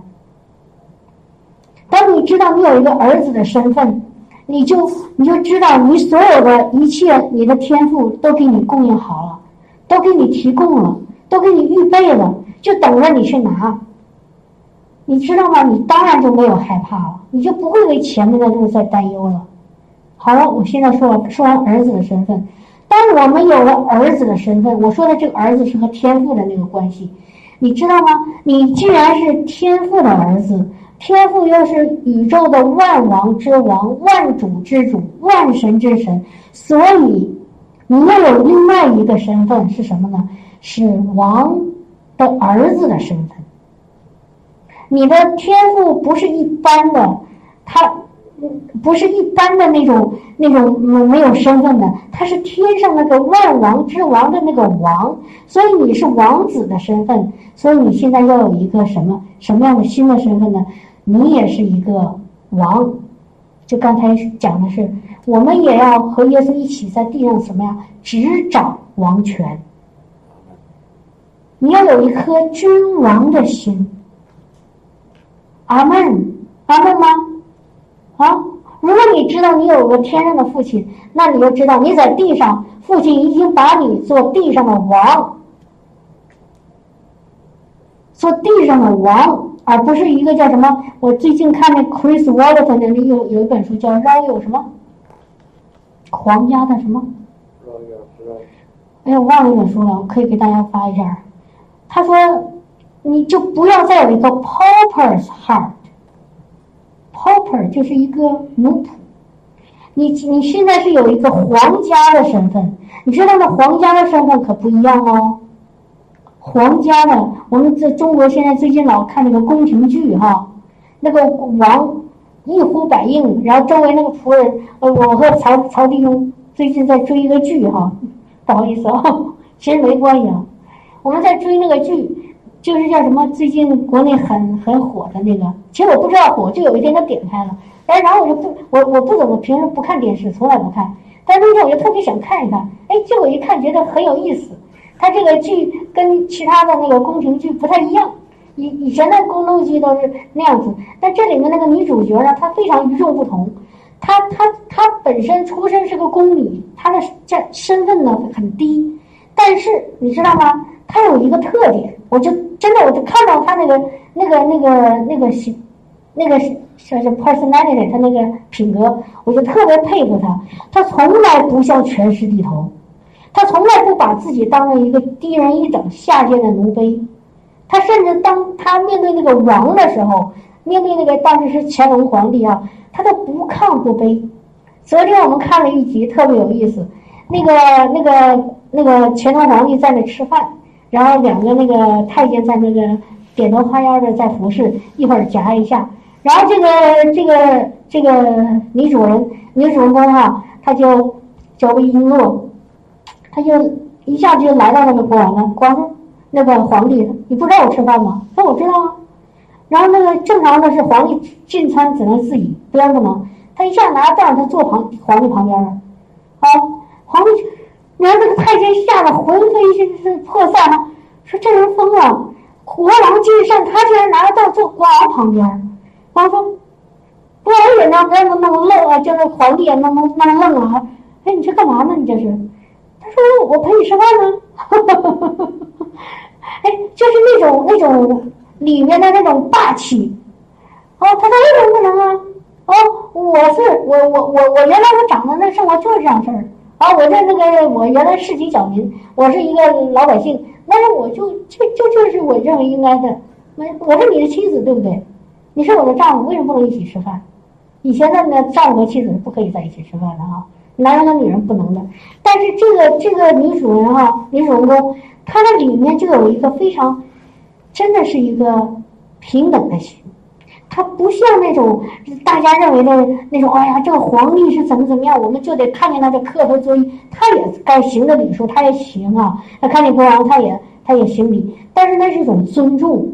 当你知道你有一个儿子的身份，你就你就知道你所有的一切，你的天赋都给你供应好了，都给你提供了，都给你预备了，就等着你去拿。你知道吗？你当然就没有害怕了，你就不会为前面的路再担忧了。好了，我现在说说完儿子的身份。当我们有了儿子的身份，我说的这个儿子是和天父的那个关系，你知道吗？你既然是天父的儿子，天父又是宇宙的万王之王、万主之主、万神之神，所以你又有另外一个身份是什么呢？是王的儿子的身份。你的天赋不是一般的，他不是一般的那种那种没有身份的，他是天上那个万王之王的那个王，所以你是王子的身份，所以你现在要有一个什么什么样的新的身份呢？你也是一个王，就刚才讲的是，我们也要和耶稣一起在地上什么呀？执掌王权，你要有一颗君王的心。阿门，阿门吗？啊！如果你知道你有个天上的父亲，那你就知道你在地上，父亲已经把你做地上的王，做地上的王，而不是一个叫什么？我最近看那 Chris Walton 的那有有一本书叫《饶有什么皇家的什么》，哎呀，我忘了那本书了，我可以给大家发一下。他说。你就不要再有一个 pauper's heart，pauper 就是一个奴仆。你你现在是有一个皇家的身份，你知道吗？皇家的身份可不一样哦。皇家的，我们在中国现在最近老看那个宫廷剧哈，那个王一呼百应，然后周围那个仆人，呃，我和曹曹弟兄最近在追一个剧哈，不好意思啊，[laughs] 其实没关系啊，我们在追那个剧。就是叫什么？最近国内很很火的那个，其实我不知道火，就有一天他点开了，哎，然后我就不，我我不怎么平时不看电视，从来不看，但那天我就特别想看一看，哎，结果一看觉得很有意思。他这个剧跟其他的那个宫廷剧不太一样，以以前的宫斗剧都是那样子，但这里面那个女主角呢，她非常与众不同，她她她本身出身是个宫女，她的这身份呢很低，但是你知道吗？他有一个特点，我就。真的，我就看到他那个、那个、那个、那个是，那个是是 personality，他那个品格，我就特别佩服他。他从来不向权势低头，他从来不把自己当成一个低人一等、下贱的奴婢。他甚至当他面对那个王的时候，面对那个当时是乾隆皇帝啊，他都不亢不卑。昨天我们看了一集，特别有意思。那个、那个、那个乾隆皇帝在那吃饭。然后两个那个太监在那个点头哈腰的在服侍，一会儿夹一下，然后这个这个这个女主人女主人公哈，她就脚步一落，她就一下子就来到那个国王了，国王那个皇帝，你不知道我吃饭吗？说我知道啊。然后那个正常的是皇帝进餐只能自己，不然不能。他一下拿凳儿，他坐旁皇帝旁边了，好，皇帝。然后这个太监吓得魂飞是是魄散了，说这人疯了，国王进膳，他竟然拿着凳坐国王旁边。国王说：“国王也那那那么愣啊，叫那皇帝也那么那么愣啊！哎，你这干嘛呢？你这是？”他说：“我陪你吃饭呢。[laughs] ”哎，就是那种那种里面的那种霸气。哦，他说：“为什么不能啊？哦，我是我我我我原来我长得那生活就是这样事儿。”啊，我这那个，我原来市井小民，我是一个老百姓，但是我就就就就是我认为应该的，那我是你的妻子，对不对？你是我的丈夫，为什么不能一起吃饭？以前的那丈夫和妻子是不可以在一起吃饭的哈，男人和女人不能的。但是这个这个女主人哈，女主人公，她的里面就有一个非常，真的是一个平等的心他。不像那种大家认为的那种，哎呀，这个皇帝是怎么怎么样，我们就得看见他就磕头作业，他也该行的礼数，他也行啊。他看见国王，他也他也行礼，但是那是一种尊重，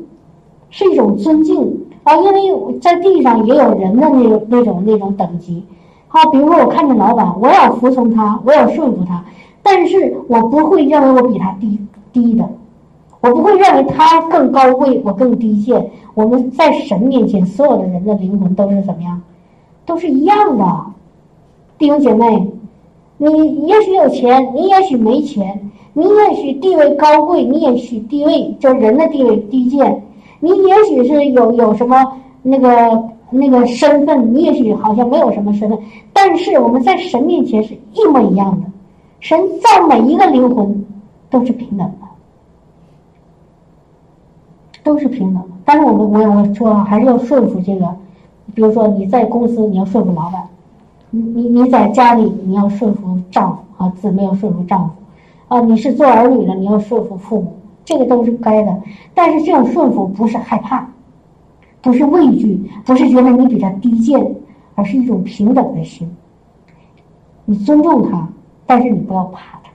是一种尊敬啊。因为在地上也有人的那种那种那种等级。好，比如说我看见老板，我要服从他，我要顺服他，但是我不会认为我比他低低的。我不会认为他更高贵，我更低贱。我们在神面前，所有的人的灵魂都是怎么样？都是一样的，弟兄姐妹。你也许有钱，你也许没钱，你也许地位高贵，你也许地位就人的地位低贱。你也许是有有什么那个那个身份，你也许好像没有什么身份。但是我们在神面前是一模一样的，神造每一个灵魂都是平等的。都是平等的，但是我们我我说还是要顺服这个，比如说你在公司你要顺服老板，你你你在家里你要顺服丈夫啊，姊妹要顺服丈夫，啊你是做儿女的你要顺服父母，这个都是该的。但是这种顺服不是害怕，不是畏惧，不是觉得你比他低贱，而是一种平等的心。你尊重他，但是你不要怕他，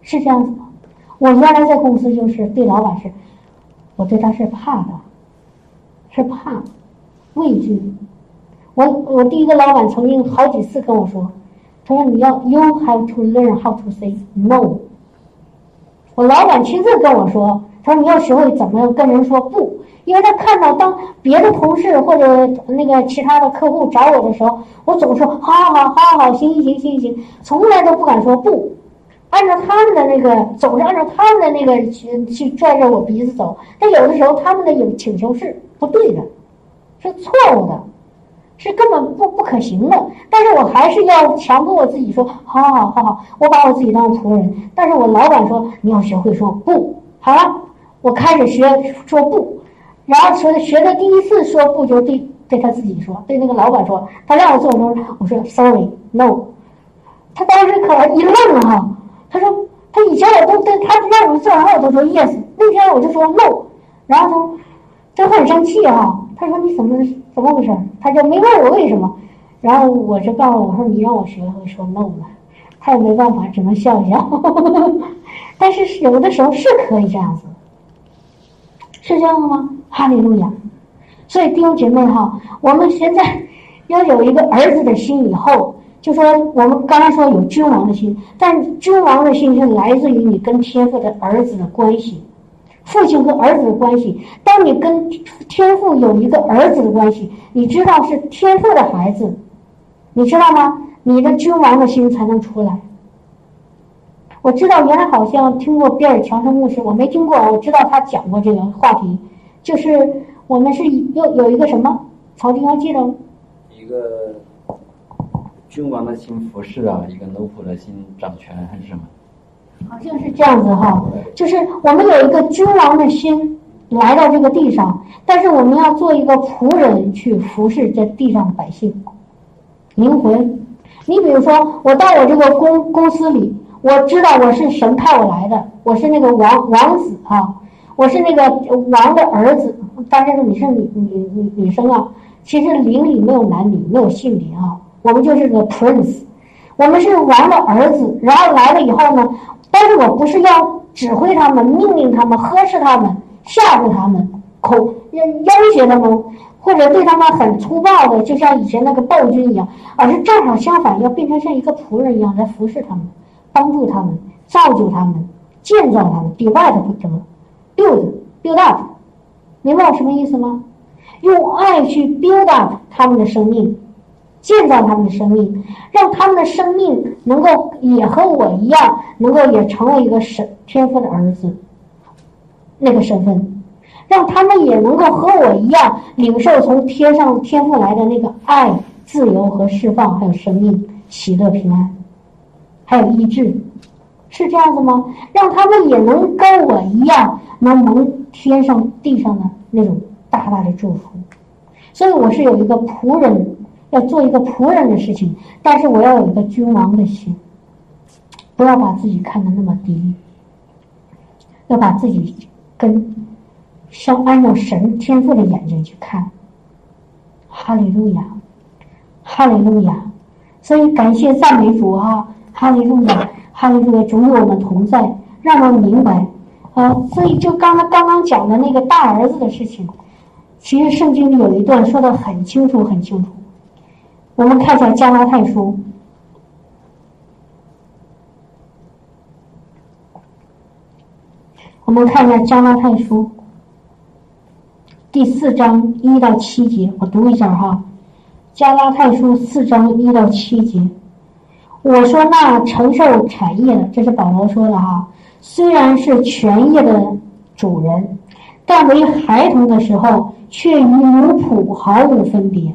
是这样子吗？我原来在公司就是对老板是。我对他是怕的，是怕，畏惧。我我第一个老板曾经好几次跟我说，他说你要 you have to learn how to say no。我老板亲自跟我说，他说你要学会怎么样跟人说不，因为他看到当别的同事或者那个其他的客户找我的时候，我总说好好好好好行行行行行，从来都不敢说不。按照他们的那个，总是按照他们的那个去去拽着我鼻子走。但有的时候，他们的有请求是不对的，是错误的，是根本不不可行的。但是我还是要强迫我自己说：好好好好，我把我自己当仆人。但是我老板说你要学会说不。好了，我开始学说不，然后学学的第一次说不，就对对他自己说，对那个老板说，他让我做什么，我说 sorry no。他当时可一愣了哈。他说：“他以前我都对他让我做完，我都说 yes。那天我就说 no，然后他就很生气哈。他说你怎么怎么回事？他就没问我为什么。然后我就告诉我说你让我学会说 no 了。他也没办法，只能笑一笑。[laughs] 但是有的时候是可以这样子，是这样的吗？哈利路亚。所以弟兄姐妹哈，我们现在要有一个儿子的心以后。”就说我们刚才说有君王的心，但君王的心是来自于你跟天父的儿子的关系，父亲和儿子的关系。当你跟天父有一个儿子的关系，你知道是天父的孩子，你知道吗？你的君王的心才能出来。我知道原来好像听过比尔强生牧师，我没听过，我知道他讲过这个话题，就是我们是有有一个什么，曹丁还记得吗？一个。君王的心服侍啊，一个奴仆的心掌权还是什么？好像是这样子哈，就是我们有一个君王的心来到这个地上，但是我们要做一个仆人去服侍这地上的百姓灵魂。你比如说，我到我这个公公司里，我知道我是神派我来的，我是那个王王子啊，我是那个王的儿子。当然你是女女女女生啊，其实灵里没有男女，没有性别啊。我们就是个 prince，我们是王的儿子，然后来了以后呢，但是我不是要指挥他们、命令他们、呵斥他们、吓唬他们、口要要挟他们，或者对他们很粗暴的，就像以前那个暴君一样，而是正好相反，要变成像一个仆人一样来服侍他们，帮助他们、造就他们、建造他们，develop 什么，build，build up，明白我什么意思吗？用爱去 build up 他们的生命。建造他们的生命，让他们的生命能够也和我一样，能够也成为一个神天赋的儿子，那个身份，让他们也能够和我一样领受从天上天赋来的那个爱、自由和释放，还有生命、喜乐、平安，还有医治，是这样子吗？让他们也能跟我一样，能蒙天上地上的那种大大的祝福。所以我是有一个仆人，要做一个仆人的事情，但是我要有一个君王的心，不要把自己看得那么低，要把自己跟像按照神天赋的眼睛去看。哈利路亚，哈利路亚！所以感谢赞美主啊，哈利路亚，哈利路亚！主与我们同在，让我们明白啊。所以就刚刚刚刚讲的那个大儿子的事情。其实圣经里有一段说的很清楚，很清楚。我们看一下加拉太书，我们看一下加拉太书第四章一到七节，我读一下哈。加拉太书四章一到七节，我说那承受产业的，这是保罗说的哈，虽然是全业的主人，但为孩童的时候。却与奴仆毫无分别，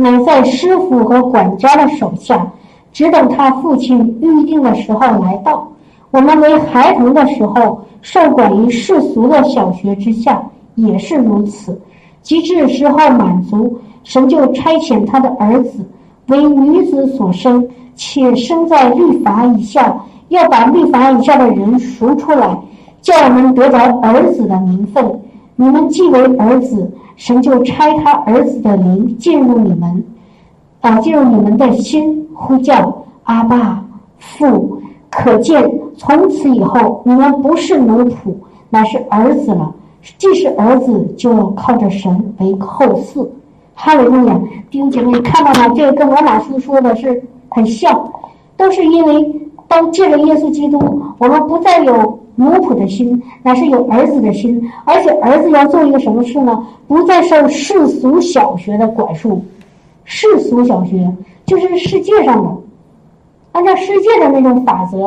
乃在师傅和管家的手下，只等他父亲预定的时候来到。我们为孩童的时候，受管于世俗的小学之下，也是如此。及至时候满足，神就差遣他的儿子为女子所生，且生在律法以下，要把律法以下的人赎出来，叫我们得着儿子的名分。你们既为儿子。神就拆他儿子的灵进入你们，啊，进入你们的心，呼叫阿爸父。可见从此以后，你们不是奴仆，乃是儿子了。既是儿子，就要靠着神为后嗣。哈利路亚！弟兄姐妹，看到吗？这个跟罗马书说的是很像，都是因为当借着耶稣基督，我们不再有。奴仆的心，乃是有儿子的心，而且儿子要做一个什么事呢？不再受世俗小学的管束。世俗小学就是世界上的，按照世界的那种法则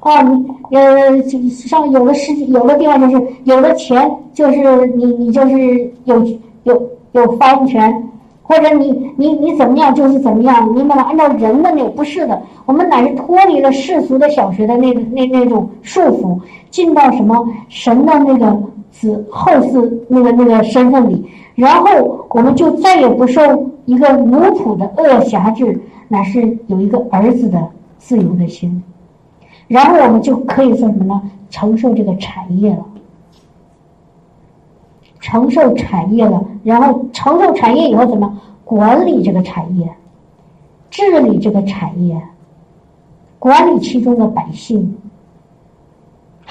啊，你呃，上有的世有的地方就是有的钱就是你你就是有有有发言权。或者你你你怎么样就是怎么样，明白吗？按照人的那不是的，我们乃是脱离了世俗的小学的那那那种束缚，进到什么神的那个子后嗣那个那个身份里，然后我们就再也不受一个奴仆的恶辖制，乃是有一个儿子的自由的心，然后我们就可以做什么呢？承受这个产业了。承受产业了，然后承受产业以后怎么管理这个产业，治理这个产业，管理其中的百姓。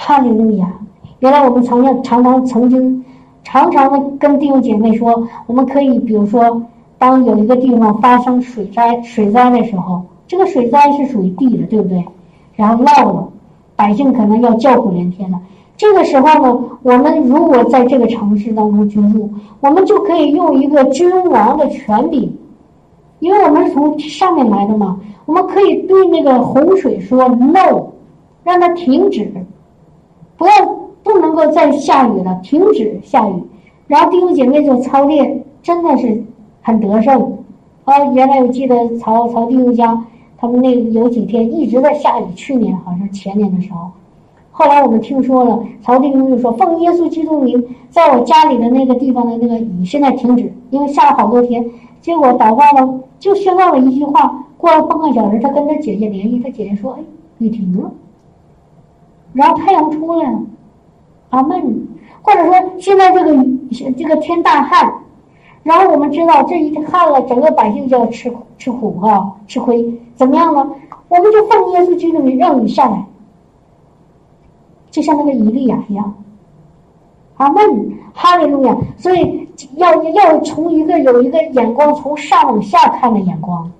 哈利路亚！原来我们常常常常曾经常常的跟弟兄姐妹说，我们可以比如说，当有一个地方发生水灾水灾的时候，这个水灾是属于地的，对不对？然后涝了，百姓可能要叫苦连天了。这个时候呢，我们如果在这个城市当中居住，我们就可以用一个君王的权柄，因为我们是从上面来的嘛，我们可以对那个洪水说 “no”，让它停止，不要不能够再下雨了，停止下雨。然后弟兄姐妹就操练，真的是很得胜。啊，原来我记得曹曹弟兄家他们那有几天一直在下雨，去年好像前年的时候。后来我们听说了，曹弟兄就说：“奉耶稣基督名，在我家里的那个地方的那个雨现在停止，因为下了好多天。结果祷告了，就宣告了一句话。过了半个小时，他跟他姐姐联系，他姐姐说：‘哎，雨停了。’然后太阳出来了，阿门。或者说现在这个雨，这个天大旱，然后我们知道这一旱了，整个百姓就要吃吃苦哈，吃亏。怎么样呢？我们就奉耶稣基督名，让雨下来。”就像那个以利亚一样，阿门，哈利路亚。所以要要从一个有一个眼光从上往下看的眼光，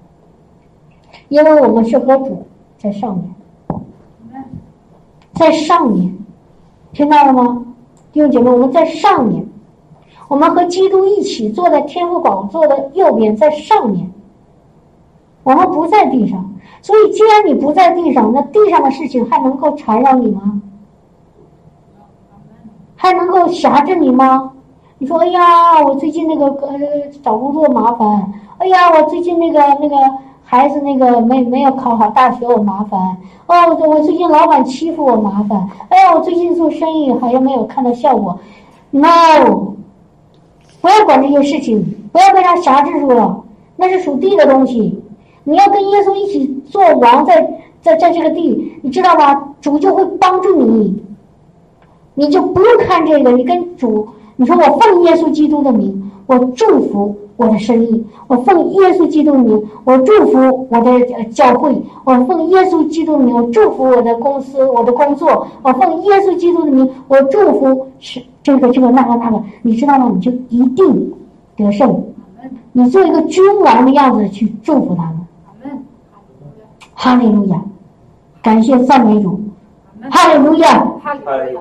因为我们是和主在上面，在上面，听到了吗？弟兄姐妹，我们在上面，我们和基督一起坐在天父宝座的右边，在上面，我们不在地上。所以，既然你不在地上，那地上的事情还能够缠绕你吗？还能够辖制你吗？你说，哎呀，我最近那个呃找工作麻烦，哎呀，我最近那个那个孩子那个没没有考好大学，我麻烦。哦，我最近老板欺负我麻烦。哎呀，我最近做生意好像没有看到效果。No，不要管这些事情，不要被他辖制住了，那是属地的东西。你要跟耶稣一起做王，在在在这个地，你知道吗？主就会帮助你，你就不用看这个，你跟主，你说我奉耶稣基督的名，我祝福我的生意，我奉耶稣基督的名，我祝福我的教会，我奉耶稣基督的名，我祝福我的公司，我的工作，我奉耶稣基督的名，我祝福是这个这个那个那个，你知道吗？你就一定得胜，你做一个君王的样子去祝福他们。哈利路亚，感谢赞美主，哈利路亚，哈利路亚，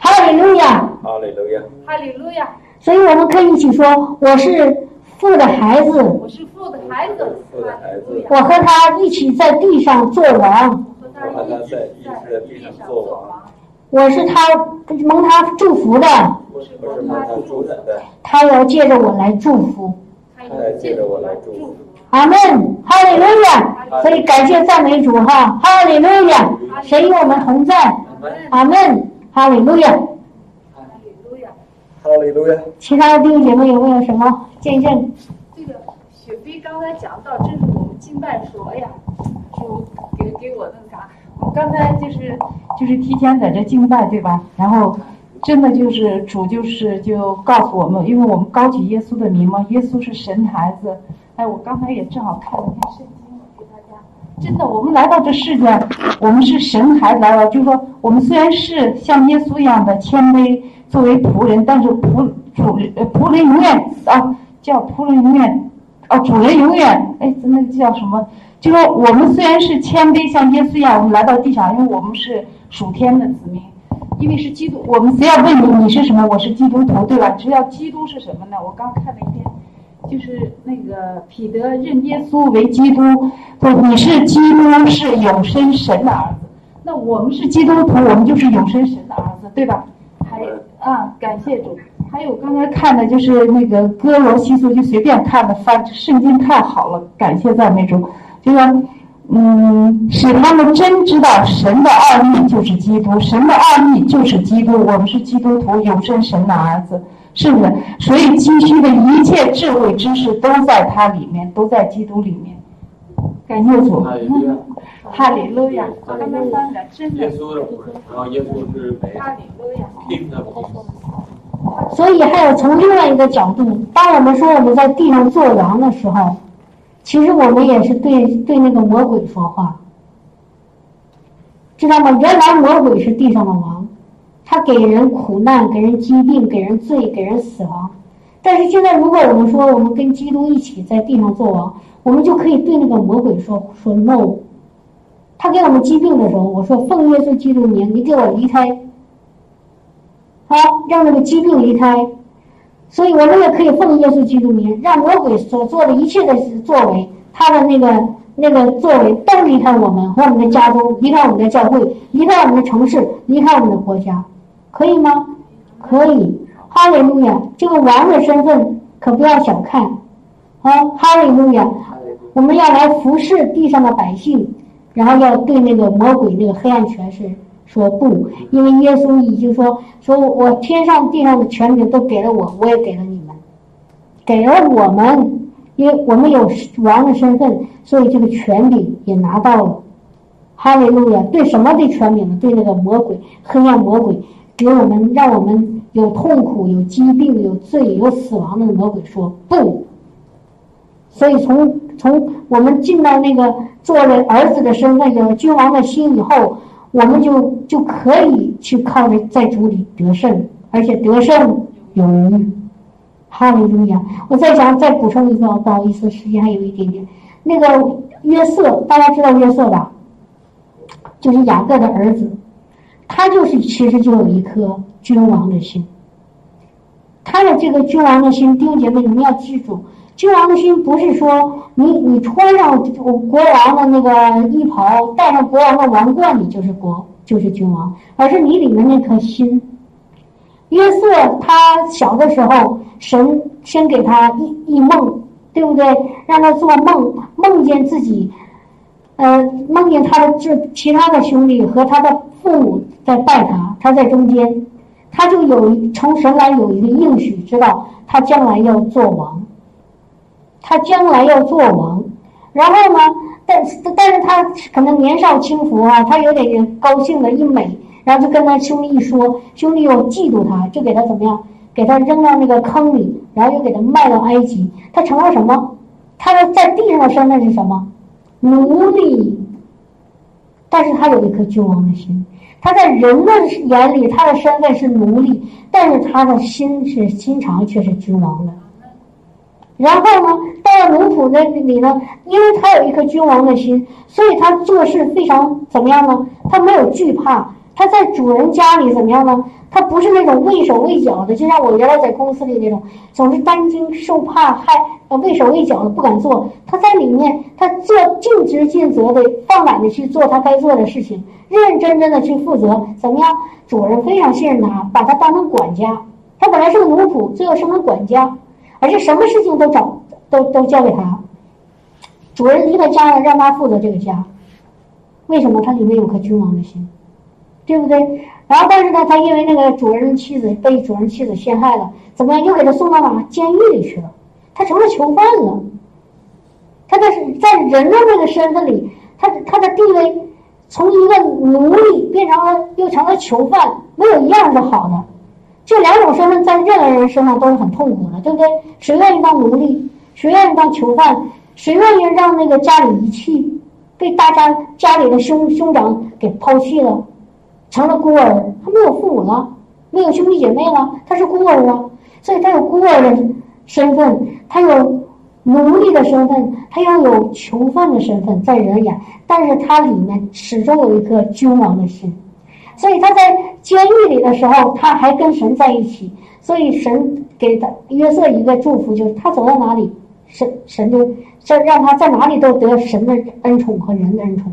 哈利路亚，哈利路亚，哈利路亚。所以我们可以一起说：“我是父的孩子，我是父的孩子，父的孩子，我和他一起在地上做王，我和他在一起在地上做王，我是他蒙他祝福的，我是蒙他祝福的，他要借着我来祝福。他他来借着我来祝福。阿门，哈利路亚。所以感谢赞美主哈，哈利路亚，谁与我们同在，阿门，哈利路亚。哈利路亚。哈利路亚。其他的弟兄姐妹有没有什么见证？这个雪飞刚才讲到，这是我们敬拜说，哎呀，就给给我那个啥，我们刚才就是就是提前在这敬拜，对吧？然后真的就是主就是就告诉我们，因为我们高举耶稣的名嘛，耶稣是神孩子。哎，我刚才也正好看了一看圣经。真的，我们来到这世间，我们是神孩子来了，就是说，我们虽然是像耶稣一样的谦卑，作为仆人，但是仆主仆人永远啊，叫仆人永远，哦，主人永远，哎，那叫什么？就说我们虽然是谦卑，像耶稣一样，我们来到地上，因为我们是属天的子民，因为是基督。我们只要问你，你是什么？我是基督徒，对吧？只要基督是什么呢？我刚看了一篇。就是那个彼得认耶稣为基督，说你是基督，是永生神的儿子。那我们是基督徒，我们就是永生神的儿子，对吧？还啊，感谢主。还有刚才看的就是那个哥罗西书，就随便看的，翻圣经太好了，感谢赞美主。就说，嗯，使他们真知道神的奥秘就是基督，神的奥秘就是基督，我们是基督徒，永生神的儿子。是不是？所以急需的一切智慧知识都在它里面，都在基督里面。感谢主，哈利路亚！刚才翻的真的。耶稣的然后耶稣是没哈利路亚。听的。所以还有从另外一个角度，当我们说我们在地上做王的时候，其实我们也是对对那个魔鬼说话，知道吗？原来魔鬼是地上的王。他给人苦难，给人疾病，给人罪，给人死亡。但是现在，如果我们说我们跟基督一起在地上做王，我们就可以对那个魔鬼说说 no。他给我们疾病的时候，我说奉耶稣基督名，你给我离开，好让那个疾病离开。所以我们也可以奉耶稣基督名，让魔鬼所做的一切的作为，他的那个那个作为都离开我们和我们的家中，离开我们的教会，离开我们的城市，离开我们的国家。可以吗？可以，哈利路亚！这个王的身份可不要小看，啊，哈利路亚！我们要来服侍地上的百姓，然后要对那个魔鬼、那个黑暗权势说不，因为耶稣已经说，说我天上地上的权柄都给了我，我也给了你们，给了我们，因为我们有王的身份，所以这个权柄也拿到了，哈利路亚！对什么对权柄呢？对那个魔鬼、黑暗魔鬼。给我们，让我们有痛苦、有疾病、有罪、有死亡的魔鬼说不。所以从从我们进到那个做了儿子的身份，有君王的心以后，我们就就可以去靠着在主里得胜，而且得胜有余。哈利路亚！我再讲，再补充一个，不好意思，时间还有一点点。那个约瑟，大家知道约瑟吧？就是雅各的儿子。他就是，其实就有一颗君王的心。他的这个君王的心，弟兄姐妹，你们要记住，君王的心不是说你你穿上国王的那个衣袍，戴上国王的王冠，你就是国就是君王，而是你里面那颗心。约瑟他小的时候，神先给他一一梦，对不对？让他做梦，梦见自己，呃，梦见他的这其他的兄弟和他的父母。在拜他，他在中间，他就有一从神来有一个应许，知道他将来要做王，他将来要做王。然后呢，但但是他可能年少轻浮啊，他有点高兴的一美，然后就跟他兄弟一说，兄弟又嫉妒他，就给他怎么样，给他扔到那个坑里，然后又给他卖到埃及，他成了什么？他的在地上的身份是什么？奴隶。但是他有一颗君王的心，他在人的眼里，他的身份是奴隶，但是他的心是心肠却是君王的。然后呢，到了奴仆那里呢，因为他有一颗君王的心，所以他做事非常怎么样呢？他没有惧怕，他在主人家里怎么样呢？他不是那种畏手畏脚的，就像我原来在公司里那种，总是担惊受怕、害畏手畏脚的不敢做。他在里面，他做尽职尽责的，放胆的去做他该做的事情，认认真真的去负责。怎么样？主人非常信任他，把他当成管家。他本来是个奴仆，最后成了管家，而且什么事情都找都都交给他。主人离开家了，让他负责这个家。为什么？他里面有颗君王的心，对不对？然后，但是呢，他因为那个主人妻子被主人妻子陷害了，怎么样？又给他送到哪监狱里去了？他成了囚犯了。他的在人的那个身份里，他他的地位从一个奴隶变成了又成了囚犯，没有一样是好的。这两种身份在任何人身上都是很痛苦的，对不对？谁愿意当奴隶？谁愿意当囚犯？谁愿意让那个家里遗弃，被大家家里的兄兄长给抛弃了？成了孤儿，他没有父母了，没有兄弟姐妹了，他是孤儿啊，所以他有孤儿的身份，他有奴隶的身份，他又有囚犯的身份，在人眼，但是他里面始终有一颗君王的心，所以他在监狱里的时候，他还跟神在一起，所以神给他约瑟一个祝福，就是他走到哪里，神神就这让他在哪里都得神的恩宠和人的恩宠。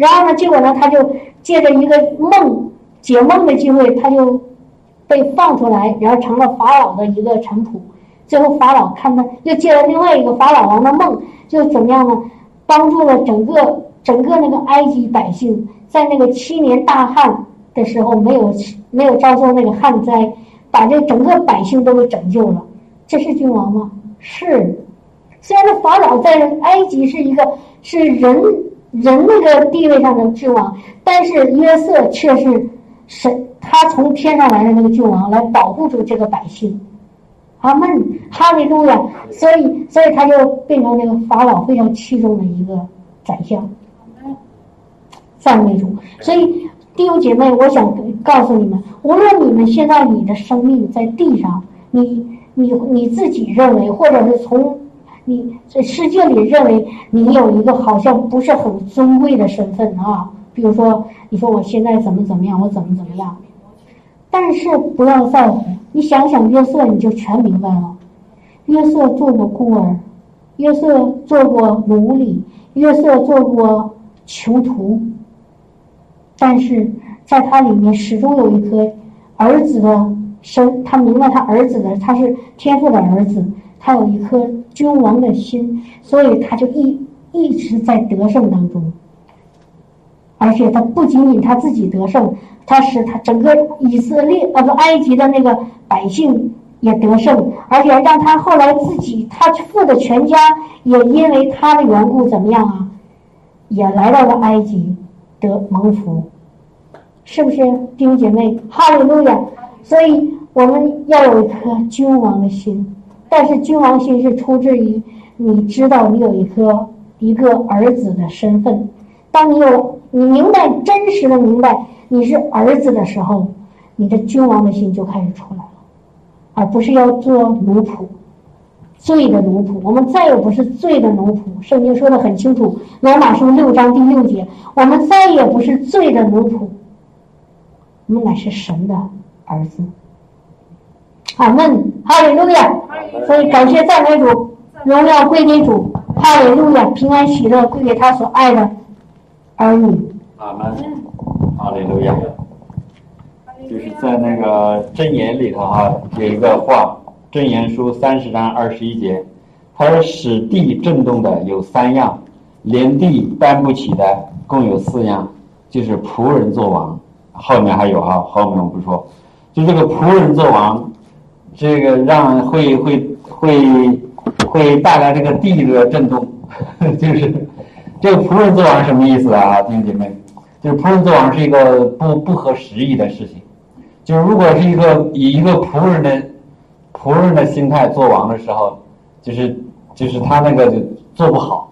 然后呢？结果呢？他就借着一个梦解梦的机会，他就被放出来，然后成了法老的一个臣仆。最后法老看他，又借了另外一个法老王的梦，就怎么样呢？帮助了整个整个那个埃及百姓，在那个七年大旱的时候，没有没有遭受那个旱灾，把这整个百姓都给拯救了。这是君王吗？是。虽然这法老在埃及是一个是人。人那个地位上的君王，但是约瑟却是神，他从天上来的那个君王来保护住这个百姓。阿门，哈利路亚。所以，所以他就变成那个法老非常器重的一个宰相。赞美主。所以弟兄姐妹，我想告诉你们，无论你们现在你的生命在地上，你你你自己认为，或者是从。你在世界里认为你有一个好像不是很尊贵的身份啊，比如说你说我现在怎么怎么样，我怎么怎么样，但是不要在乎。你想想约瑟，你就全明白了。约瑟做过孤儿，约瑟做过奴隶，约瑟做过囚徒，但是在他里面始终有一颗儿子的生，他明白他儿子的，他是天父的儿子。他有一颗君王的心，所以他就一一直在得胜当中。而且他不仅仅他自己得胜，他使他整个以色列啊不埃及的那个百姓也得胜，而且让他后来自己他父的全家也因为他的缘故怎么样啊，也来到了埃及得蒙福，是不是弟兄姐妹？哈利路亚！所以我们要有一颗君王的心。但是君王心是出自于你知道你有一颗一个儿子的身份，当你有你明白真实的明白你是儿子的时候，你的君王的心就开始出来了，而不是要做奴仆，罪的奴仆。我们再也不是罪的奴仆。圣经说的很清楚，《罗马书》六章第六节，我们再也不是罪的奴仆，我们乃是神的儿子。阿门，哈利路亚。所以感谢赞美主，荣耀归给主，哈利路亚，平安喜乐归给他所爱的儿女。阿门，哈利路亚。就是在那个箴言里头哈，有一个话，箴言书三十章二十一节，他说使地震动的有三样，连地搬不起的共有四样，就是仆人做王。后面还有哈，后面我不说。就这个仆人做王，这个让会会会会带来这个地的震动，[laughs] 就是这个仆人做王什么意思啊，弟兄姐妹？就是仆人做王是一个不不合时宜的事情，就是如果是一个以一个仆人的仆人的心态做王的时候，就是就是他那个就做不好，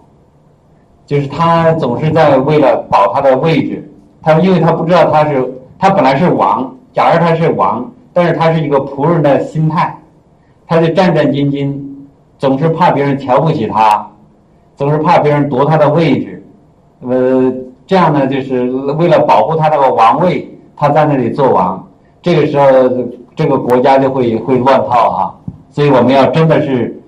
就是他总是在为了保他的位置，他因为他不知道他是他本来是王，假如他是王，但是他是一个仆人的心态，他就战战兢兢，总是怕别人瞧不起他，总是怕别人夺他的位置，呃。这样呢，就是为了保护他那个王位，他在那里做王。这个时候，这个国家就会会乱套哈。所以我们要真的是，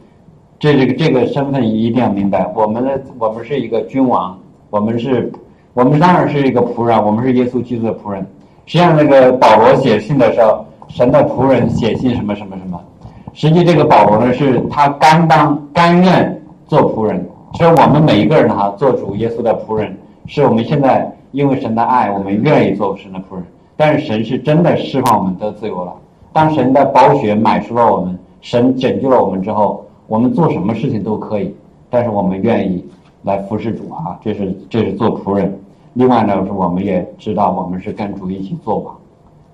这这个这个身份一定要明白。我们的我们是一个君王，我们是，我们当然是一个仆人，我们是耶稣基督的仆人。实际上，那个保罗写信的时候，神的仆人写信什么什么什么。实际这个保罗呢，是他甘当甘愿做仆人。所以我们每一个人哈，做主耶稣的仆人。是我们现在因为神的爱，我们愿意做神的仆人。但是神是真的释放我们得自由了。当神的宝血买出了我们，神拯救了我们之后，我们做什么事情都可以。但是我们愿意来服侍主啊，这是这是做仆人。另外呢，是我们也知道我们是跟主一起做王。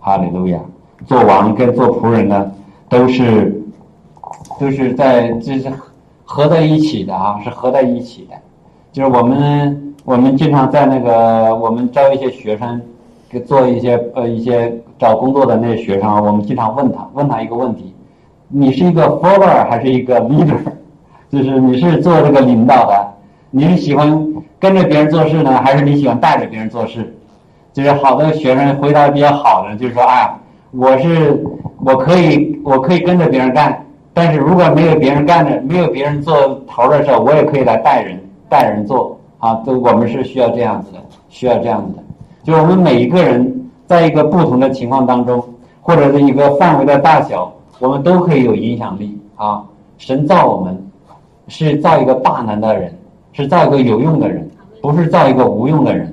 哈利路亚！做王跟做仆人呢，都是都是在这是合在一起的啊，是合在一起的。就是我们。我们经常在那个，我们招一些学生，给做一些呃一些找工作的那些学生，我们经常问他，问他一个问题：你是一个 follower 还是一个 leader？[laughs] 就是你是做这个领导的，你是喜欢跟着别人做事呢，还是你喜欢带着别人做事？就是好的学生回答比较好的，就是说啊，我是我可以我可以跟着别人干，但是如果没有别人干的，没有别人做头的时候，我也可以来带人带人做。啊，都我们是需要这样子的，需要这样子的，就是我们每一个人在一个不同的情况当中，或者是一个范围的大小，我们都可以有影响力啊。神造我们是造一个大能的人，是造一个有用的人，不是造一个无用的人，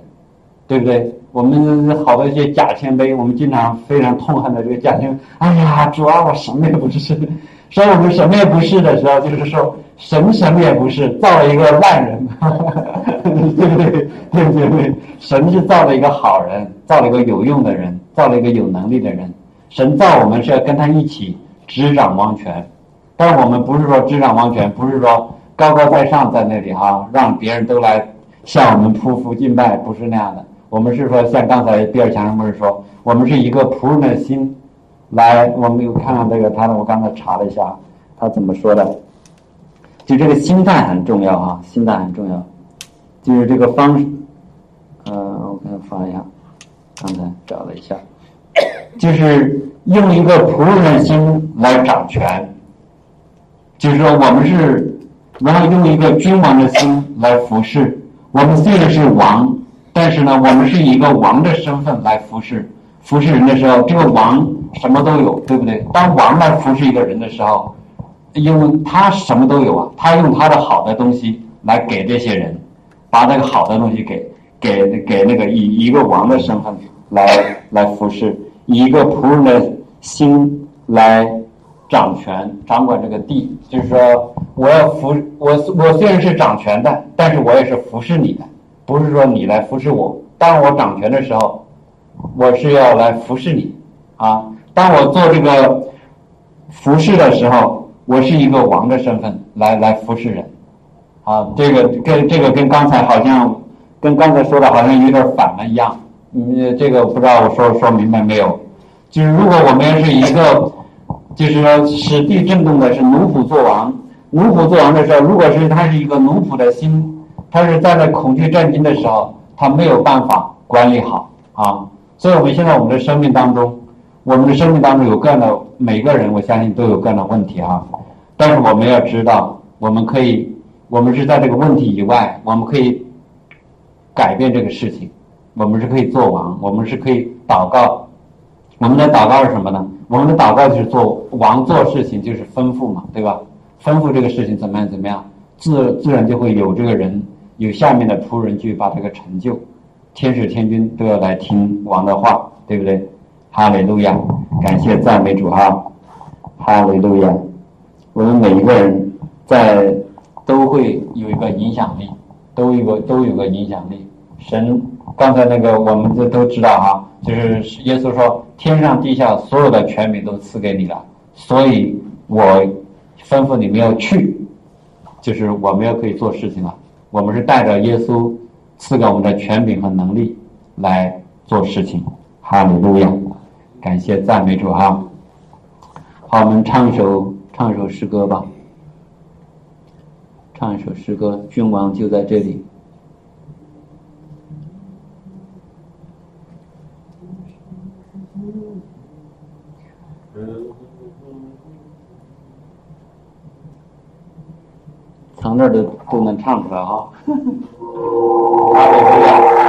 对不对？我们好多一些假谦卑，我们经常非常痛恨的这个假谦卑。哎呀，主啊，我什么也不是。说我们什么也不是的时候，就是说神什么也不是，造了一个烂人。对不对？对不对？神是造了一个好人，造了一个有用的人，造了一个有能力的人。神造我们是要跟他一起执掌王权，但我们不是说执掌王权，不是说高高在上在那里哈，让别人都来向我们匍匐敬拜，不是那样的。我们是说像刚才比尔强不是说，我们是一个仆人的心来。我们又看看这个他，我刚才查了一下，他怎么说的？就这个心态很重要啊，心态很重要。就是这个方，呃，我给他发一下，刚才找了一下，就是用一个仆人的心来掌权，就是说我们是，然后用一个君王的心来服侍。我们虽然是王，但是呢，我们是以一个王的身份来服侍。服侍人的时候，这个王什么都有，对不对？当王来服侍一个人的时候，因为他什么都有啊，他用他的好的东西来给这些人。把那个好的东西给给给那个以一个王的身份来来服侍，以一个仆人的心来掌权掌管这个地，就是说我要服我我虽然是掌权的，但是我也是服侍你的，不是说你来服侍我。当我掌权的时候，我是要来服侍你啊。当我做这个服侍的时候，我是一个王的身份来来服侍人。啊，这个跟这个跟刚才好像，跟刚才说的好像有点反了一样。你这个不知道我说说明白没有？就是如果我们是一个，就是说使地震动的是奴仆做王，奴仆做王的时候，如果是他是一个奴仆的心，他是在那恐惧震惊的时候，他没有办法管理好啊。所以我们现在我们的生命当中，我们的生命当中有各样的每个人，我相信都有各样的问题啊。但是我们要知道，我们可以。我们是在这个问题以外，我们可以改变这个事情，我们是可以做王，我们是可以祷告。我们的祷告是什么呢？我们的祷告就是做王做事情，就是吩咐嘛，对吧？吩咐这个事情怎么样怎么样，自自然就会有这个人，有下面的仆人去把这个成就。天使天君都要来听王的话，对不对？哈利路亚！感谢赞美主哈，哈利路亚！我们每一个人在都会有一个影响力，都有个都有个影响力。神刚才那个我们这都知道哈，就是耶稣说天上地下所有的权柄都赐给你了，所以我吩咐你们要去，就是我们要可以做事情了。我们是带着耶稣赐给我们的权柄和能力来做事情。哈利路亚！感谢赞美主哈。好，我们唱一首唱一首诗歌吧。唱一首诗歌，君王就在这里。从那儿都都能唱出来哈。[laughs]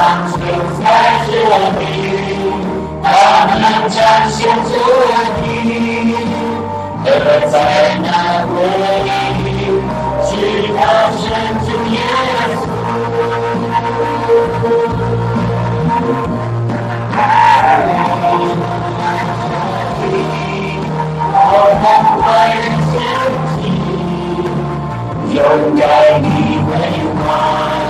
bằng đường phái diệu tình ta nâng trang siêu dữ đi để giải na quên chỉ có trên chúa giêsu Don't die, be where you are.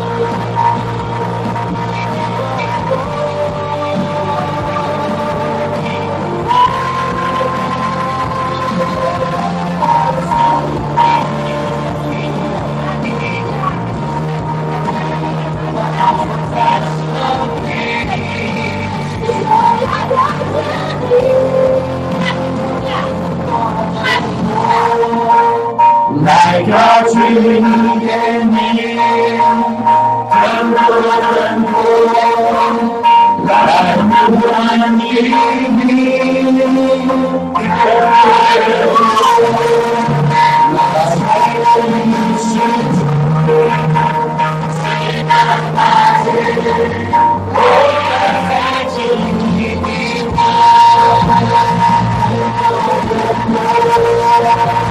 like a tree in tremble and fall, like the one in me, tremble and fall, like a sweet, sweet and Oh, my God.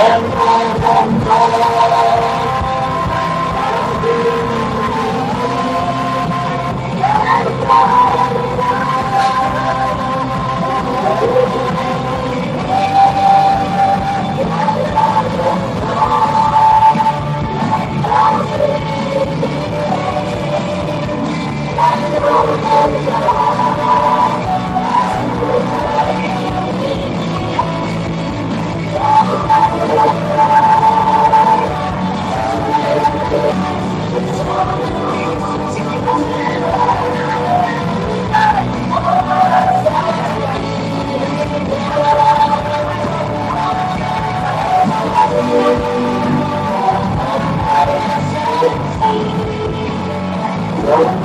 在水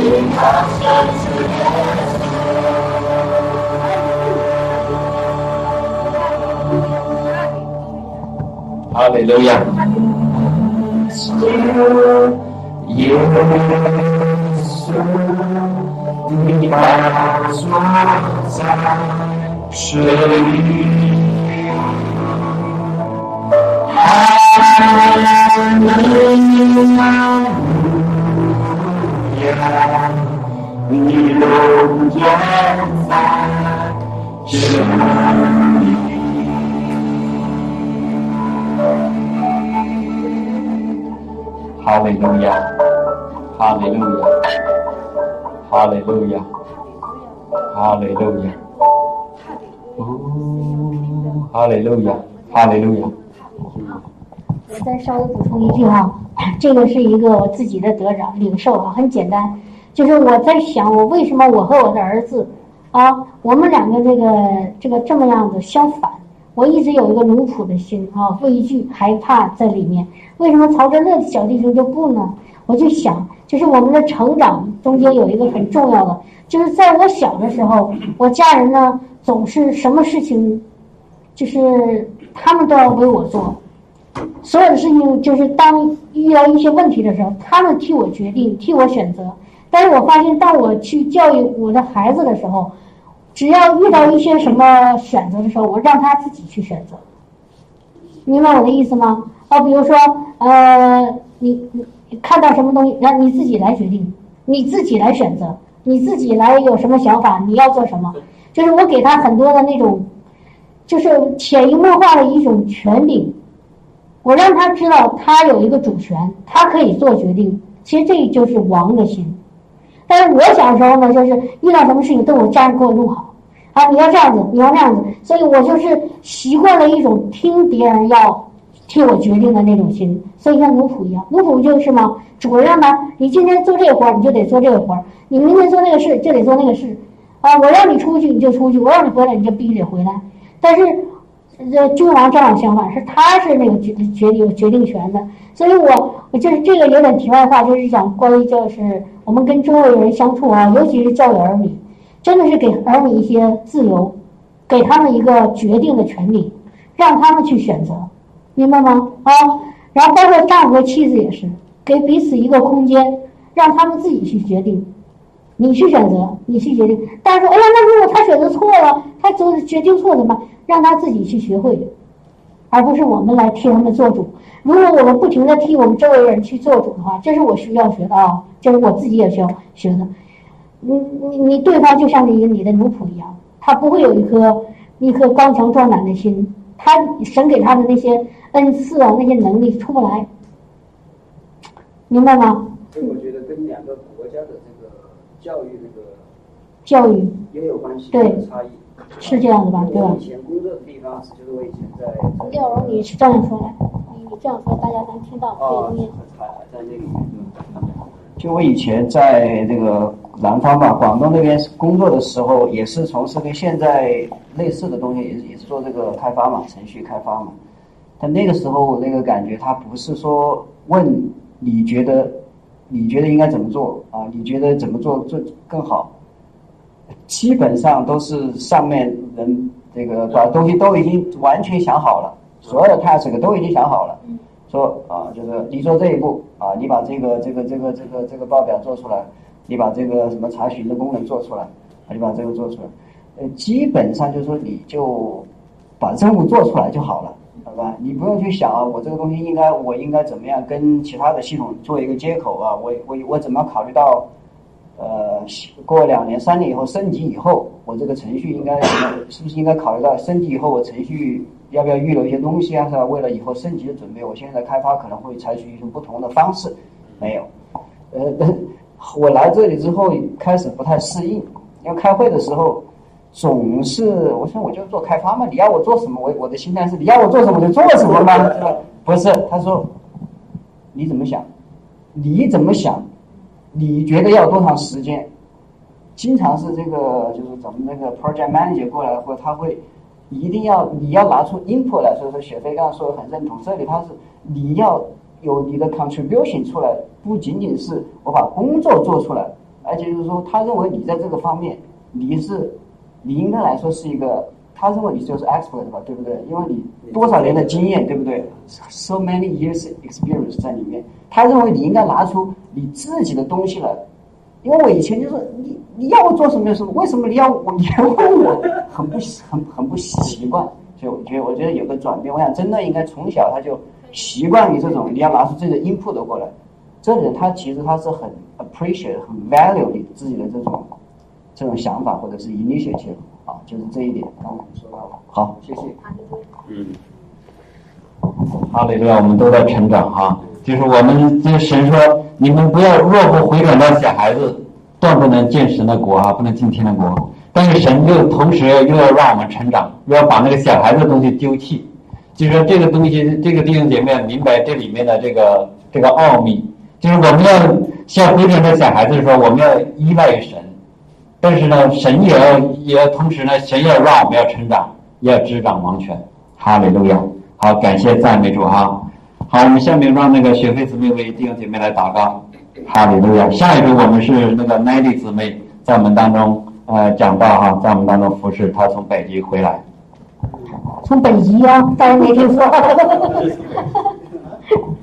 里，哈哈利路亚，哈利路亚，哦，哈利路亚，哈利路亚。我再稍微补充一句哈，[coughs] 这个是一个我自己的得着领受啊，很简单，就是我在想，我为什么我和我的儿子啊，我们两个这个这个这么样子相反。我一直有一个奴仆的心啊，畏惧、害怕在里面。为什么曹真乐的小弟兄就不呢？我就想，就是我们的成长中间有一个很重要的，就是在我小的时候，我家人呢总是什么事情，就是他们都要为我做，所有的事情就是当遇到一些问题的时候，他们替我决定，替我选择。但是我发现，当我去教育我的孩子的时候，只要遇到一些什么选择的时候，我让他自己去选择。明白我的意思吗？啊，比如说，呃，你你看到什么东西，让你自己来决定，你自己来选择，你自己来有什么想法，你要做什么，就是我给他很多的那种，就是潜移默化的一种权柄，我让他知道他有一个主权，他可以做决定。其实这就是王的心。但是我小时候呢，就是遇到什么事情都有家人给我弄好，啊，你要这样子，你要这样子，所以我就是习惯了一种听别人要替我决定的那种心，所以像奴仆一样，奴仆就是嘛，主人呢，你今天做这个活儿，你就得做这个活儿；你明天做那个事，就得做那个事。啊，我让你出去你就出去，我让你回来你就必须得回来。但是，这君王正好相反，是他是那个决决定决定权的。所以我我就是这个有点题外话，就是讲关于就是。我们跟周围人相处啊，尤其是教育儿女，真的是给儿女一些自由，给他们一个决定的权利，让他们去选择，明白吗？啊，然后包括丈夫和妻子也是，给彼此一个空间，让他们自己去决定，你去选择，你去决定。但是说，哎呀，那如果他选择错了，他做决定错怎么办？让他自己去学会，而不是我们来替他们做主。如果我们不停的替我们周围人去做主的话，这是我需要学的啊，这是我自己也需要学的。你你你对方就像是一个你的奴仆一样，他不会有一颗一颗刚强壮胆的心，他神给他的那些恩赐啊，那些能力出不来，明白吗？这我觉得跟两个国家的这个教育那个教育也有关系，对差异是这样的吧？对吧？以前工作的地方，就是我以前在。廖荣，你是这样说来。你这样说，大家能听到。哦，还还在那里。就就我以前在那个南方吧，广东那边工作的时候，也是从事跟现在类似的东西，也是也是做这个开发嘛，程序开发嘛。但那个时候我那个感觉，他不是说问你觉得你觉得应该怎么做啊？你觉得怎么做做更好？基本上都是上面人这个把东西都已经完全想好了。所有的 task 都已经想好了，说啊，就是你做这一步啊，你把这个这个这个这个这个报表做出来，你把这个什么查询的功能做出来，啊，你把这个做出来，呃，基本上就是说你就把任务做出来就好了，好吧？你不用去想啊，我这个东西应该我应该怎么样跟其他的系统做一个接口啊？我我我怎么考虑到，呃，过两年三年以后升级以后，我这个程序应该是不是应该考虑到升级以后我程序？要不要预留一些东西啊？是吧？为了以后升级的准备，我现在开发可能会采取一种不同的方式。没有，呃，[laughs] 我来这里之后开始不太适应，因为开会的时候总是我说我就做开发嘛，你要我做什么？我我的心态是你要我做什么我就做什么嘛，是吧？不是，他说你怎么想？你怎么想？你觉得要多长时间？经常是这个，就是咱们那个 project manager 过来或他会。一定要你要拿出 input 来，所以说雪飞刚刚说的很认同。这里他是你要有你的 contribution 出来，不仅仅是我把工作做出来，而且就是说他认为你在这个方面你是你应该来说是一个，他认为你就是 expert 吧，对不对？因为你多少年的经验，对不对？So many years experience 在里面，他认为你应该拿出你自己的东西来。因为我以前就是你你要我做什么就什么，为什么你要我你问我，很不很很不习惯，所以我觉得我觉得有个转变，我想真的应该从小他就习惯于这种，你要拿出自己的 input 过来，这人他其实他是很 appreciate 很 value 你自己的这种这种想法或者是 initiative 啊，就是这一点。刚才说到了，好，谢谢。嗯，好嘞，对我们都在成长哈。就是我们这神说，你们不要若不回转到小孩子，断不能见神的国啊，不能进天的国。但是神又同时又要让我们成长，又要把那个小孩子的东西丢弃。就是说这个东西，这个弟兄姐妹明白这里面的这个这个奥秘。就是我们要像回转到小孩子的时候，我们要依赖于神，但是呢，神也要也要同时呢，神要让我们要成长，要执掌王权。哈利路亚！好，感谢赞美主哈。好，我们下面让那个雪飞姊妹为弟兄姐妹来祷告。哈利路亚！下一个我们是那个奈丽姊妹在我们当中呃讲到哈，在我们当中服侍，她从北极回来。从北极呀，当然没听说。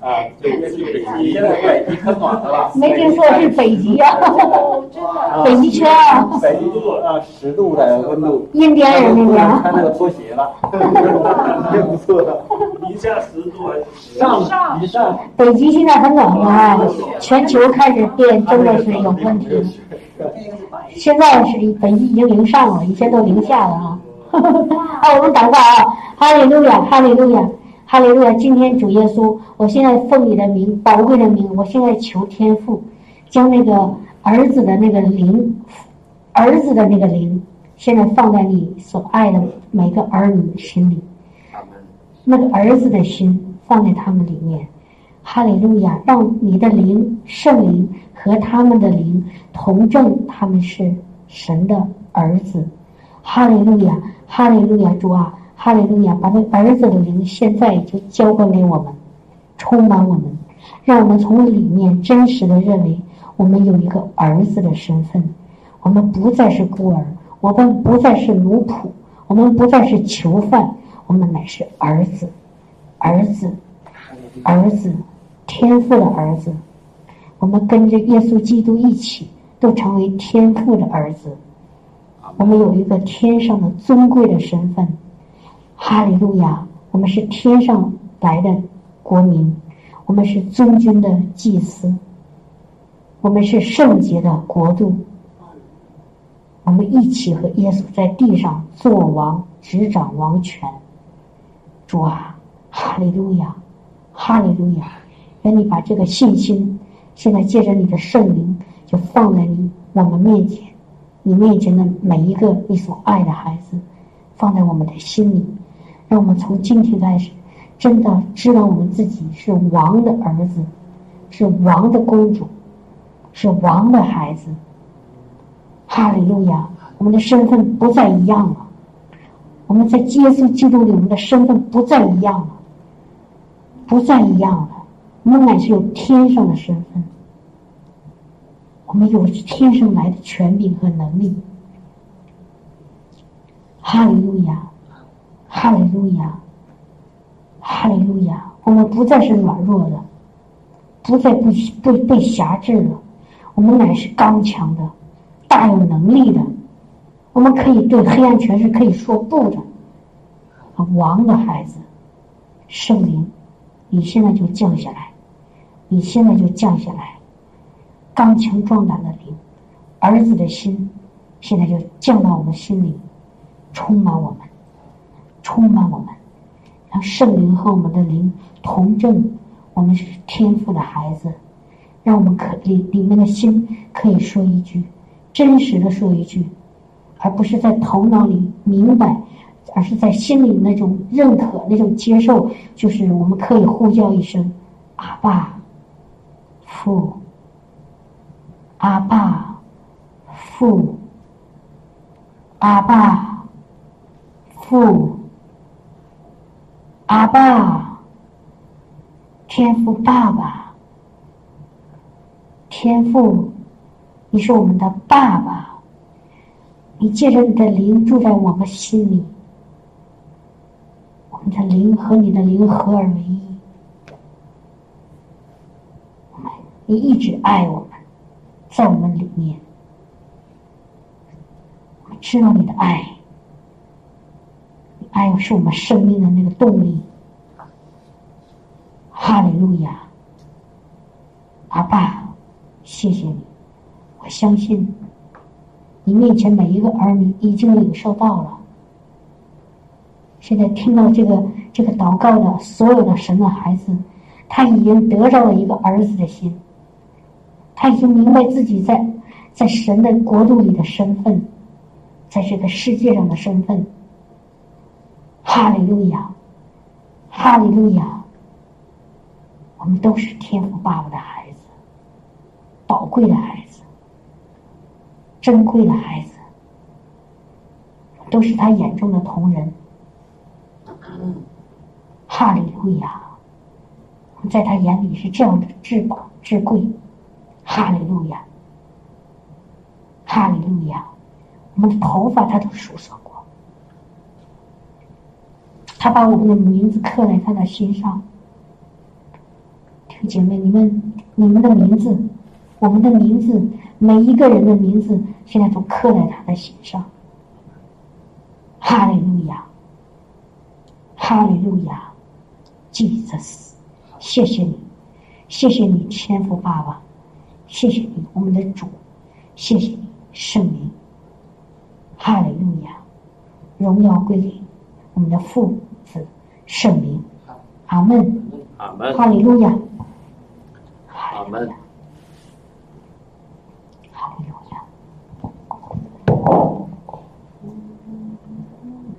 啊，对，是北极，现在北极可暖和了。没听说，是北极啊，真的。北极圈啊，北极度啊，十度的温度。印第安人那边穿那个拖鞋了，[laughs] 真不错的。零下十度还是上一上。北极现在很暖和啊，全球开始变，真的是有问题。现在是北极已经零上了，以前都零下了啊。[laughs] 啊，我们祷告啊，哈利路亚，哈利路亚。哈利路亚！今天主耶稣，我现在奉你的名，宝贵的名，我现在求天父，将那个儿子的那个灵，儿子的那个灵，现在放在你所爱的每个儿女的心里，那个儿子的心放在他们里面。哈利路亚！让你的灵、圣灵和他们的灵同证，他们是神的儿子。哈利路亚！哈利路亚！主啊！哈利路亚！把那儿子的灵现在就交还给我们，充满我们，让我们从里面真实的认为我们有一个儿子的身份，我们不再是孤儿，我们不再是奴仆，我们不再是囚犯，我们乃是儿子，儿子，儿子，天父的儿子，我们跟着耶稣基督一起，都成为天父的儿子，我们有一个天上的尊贵的身份。哈利路亚！我们是天上来的国民，我们是尊君的祭司，我们是圣洁的国度。我们一起和耶稣在地上做王，执掌王权。主啊，哈利路亚，哈利路亚！愿你把这个信心，现在借着你的圣灵，就放在你我们面前，你面前的每一个你所爱的孩子，放在我们的心里。让我们从今天开始，真的知道我们自己是王的儿子，是王的公主，是王的孩子。哈利路亚！我们的身份不再一样了。我们在耶稣基督里，我们的身份不再一样了，不再一样了。我们乃是有天上的身份，我们有天生来的权柄和能力。哈利路亚！哈利路亚，哈利路亚！我们不再是软弱的，不再不被被辖制了，我们乃是刚强的，大有能力的。我们可以对黑暗权势可以说不的。王的孩子，圣灵，你现在就降下来，你现在就降下来，刚强壮胆的灵，儿子的心，现在就降到我们心里，充满我们。充满我们，让圣灵和我们的灵同证，我们是天赋的孩子，让我们可里里面的心可以说一句，真实的说一句，而不是在头脑里明白，而是在心里那种认可、那种接受，就是我们可以呼叫一声阿爸父，阿爸父，阿爸父。阿爸，天父爸爸，天父，你是我们的爸爸。你借着你的灵住在我们心里，我们的灵和你的灵合而为一。你一直爱我们，在我们里面，我知道你的爱。爱是我们生命的那个动力。哈利路亚，阿爸，谢谢你，我相信你面前每一个儿女已经领受到了。现在听到这个这个祷告的所有的神的孩子，他已经得到了一个儿子的心，他已经明白自己在在神的国度里的身份，在这个世界上的身份。哈利路亚，哈利路亚！我们都是天父爸爸的孩子，宝贵的孩子，珍贵的孩子，都是他眼中的同人。哈利路亚！在他眼里是这样的至宝至贵。哈利路亚，哈利路亚！我们的头发他都数算过。他把我们的名字刻在他的心上。姐妹，你们你们的名字，我们的名字，每一个人的名字，现在都刻在他的心上。哈利路亚，哈利路亚，Jesus，谢谢你，谢谢你，天父爸爸，谢谢你，我们的主，谢谢你，圣灵，哈利路亚，荣耀归给我们的父子圣灵，阿门，阿门，哈利路亚，阿门。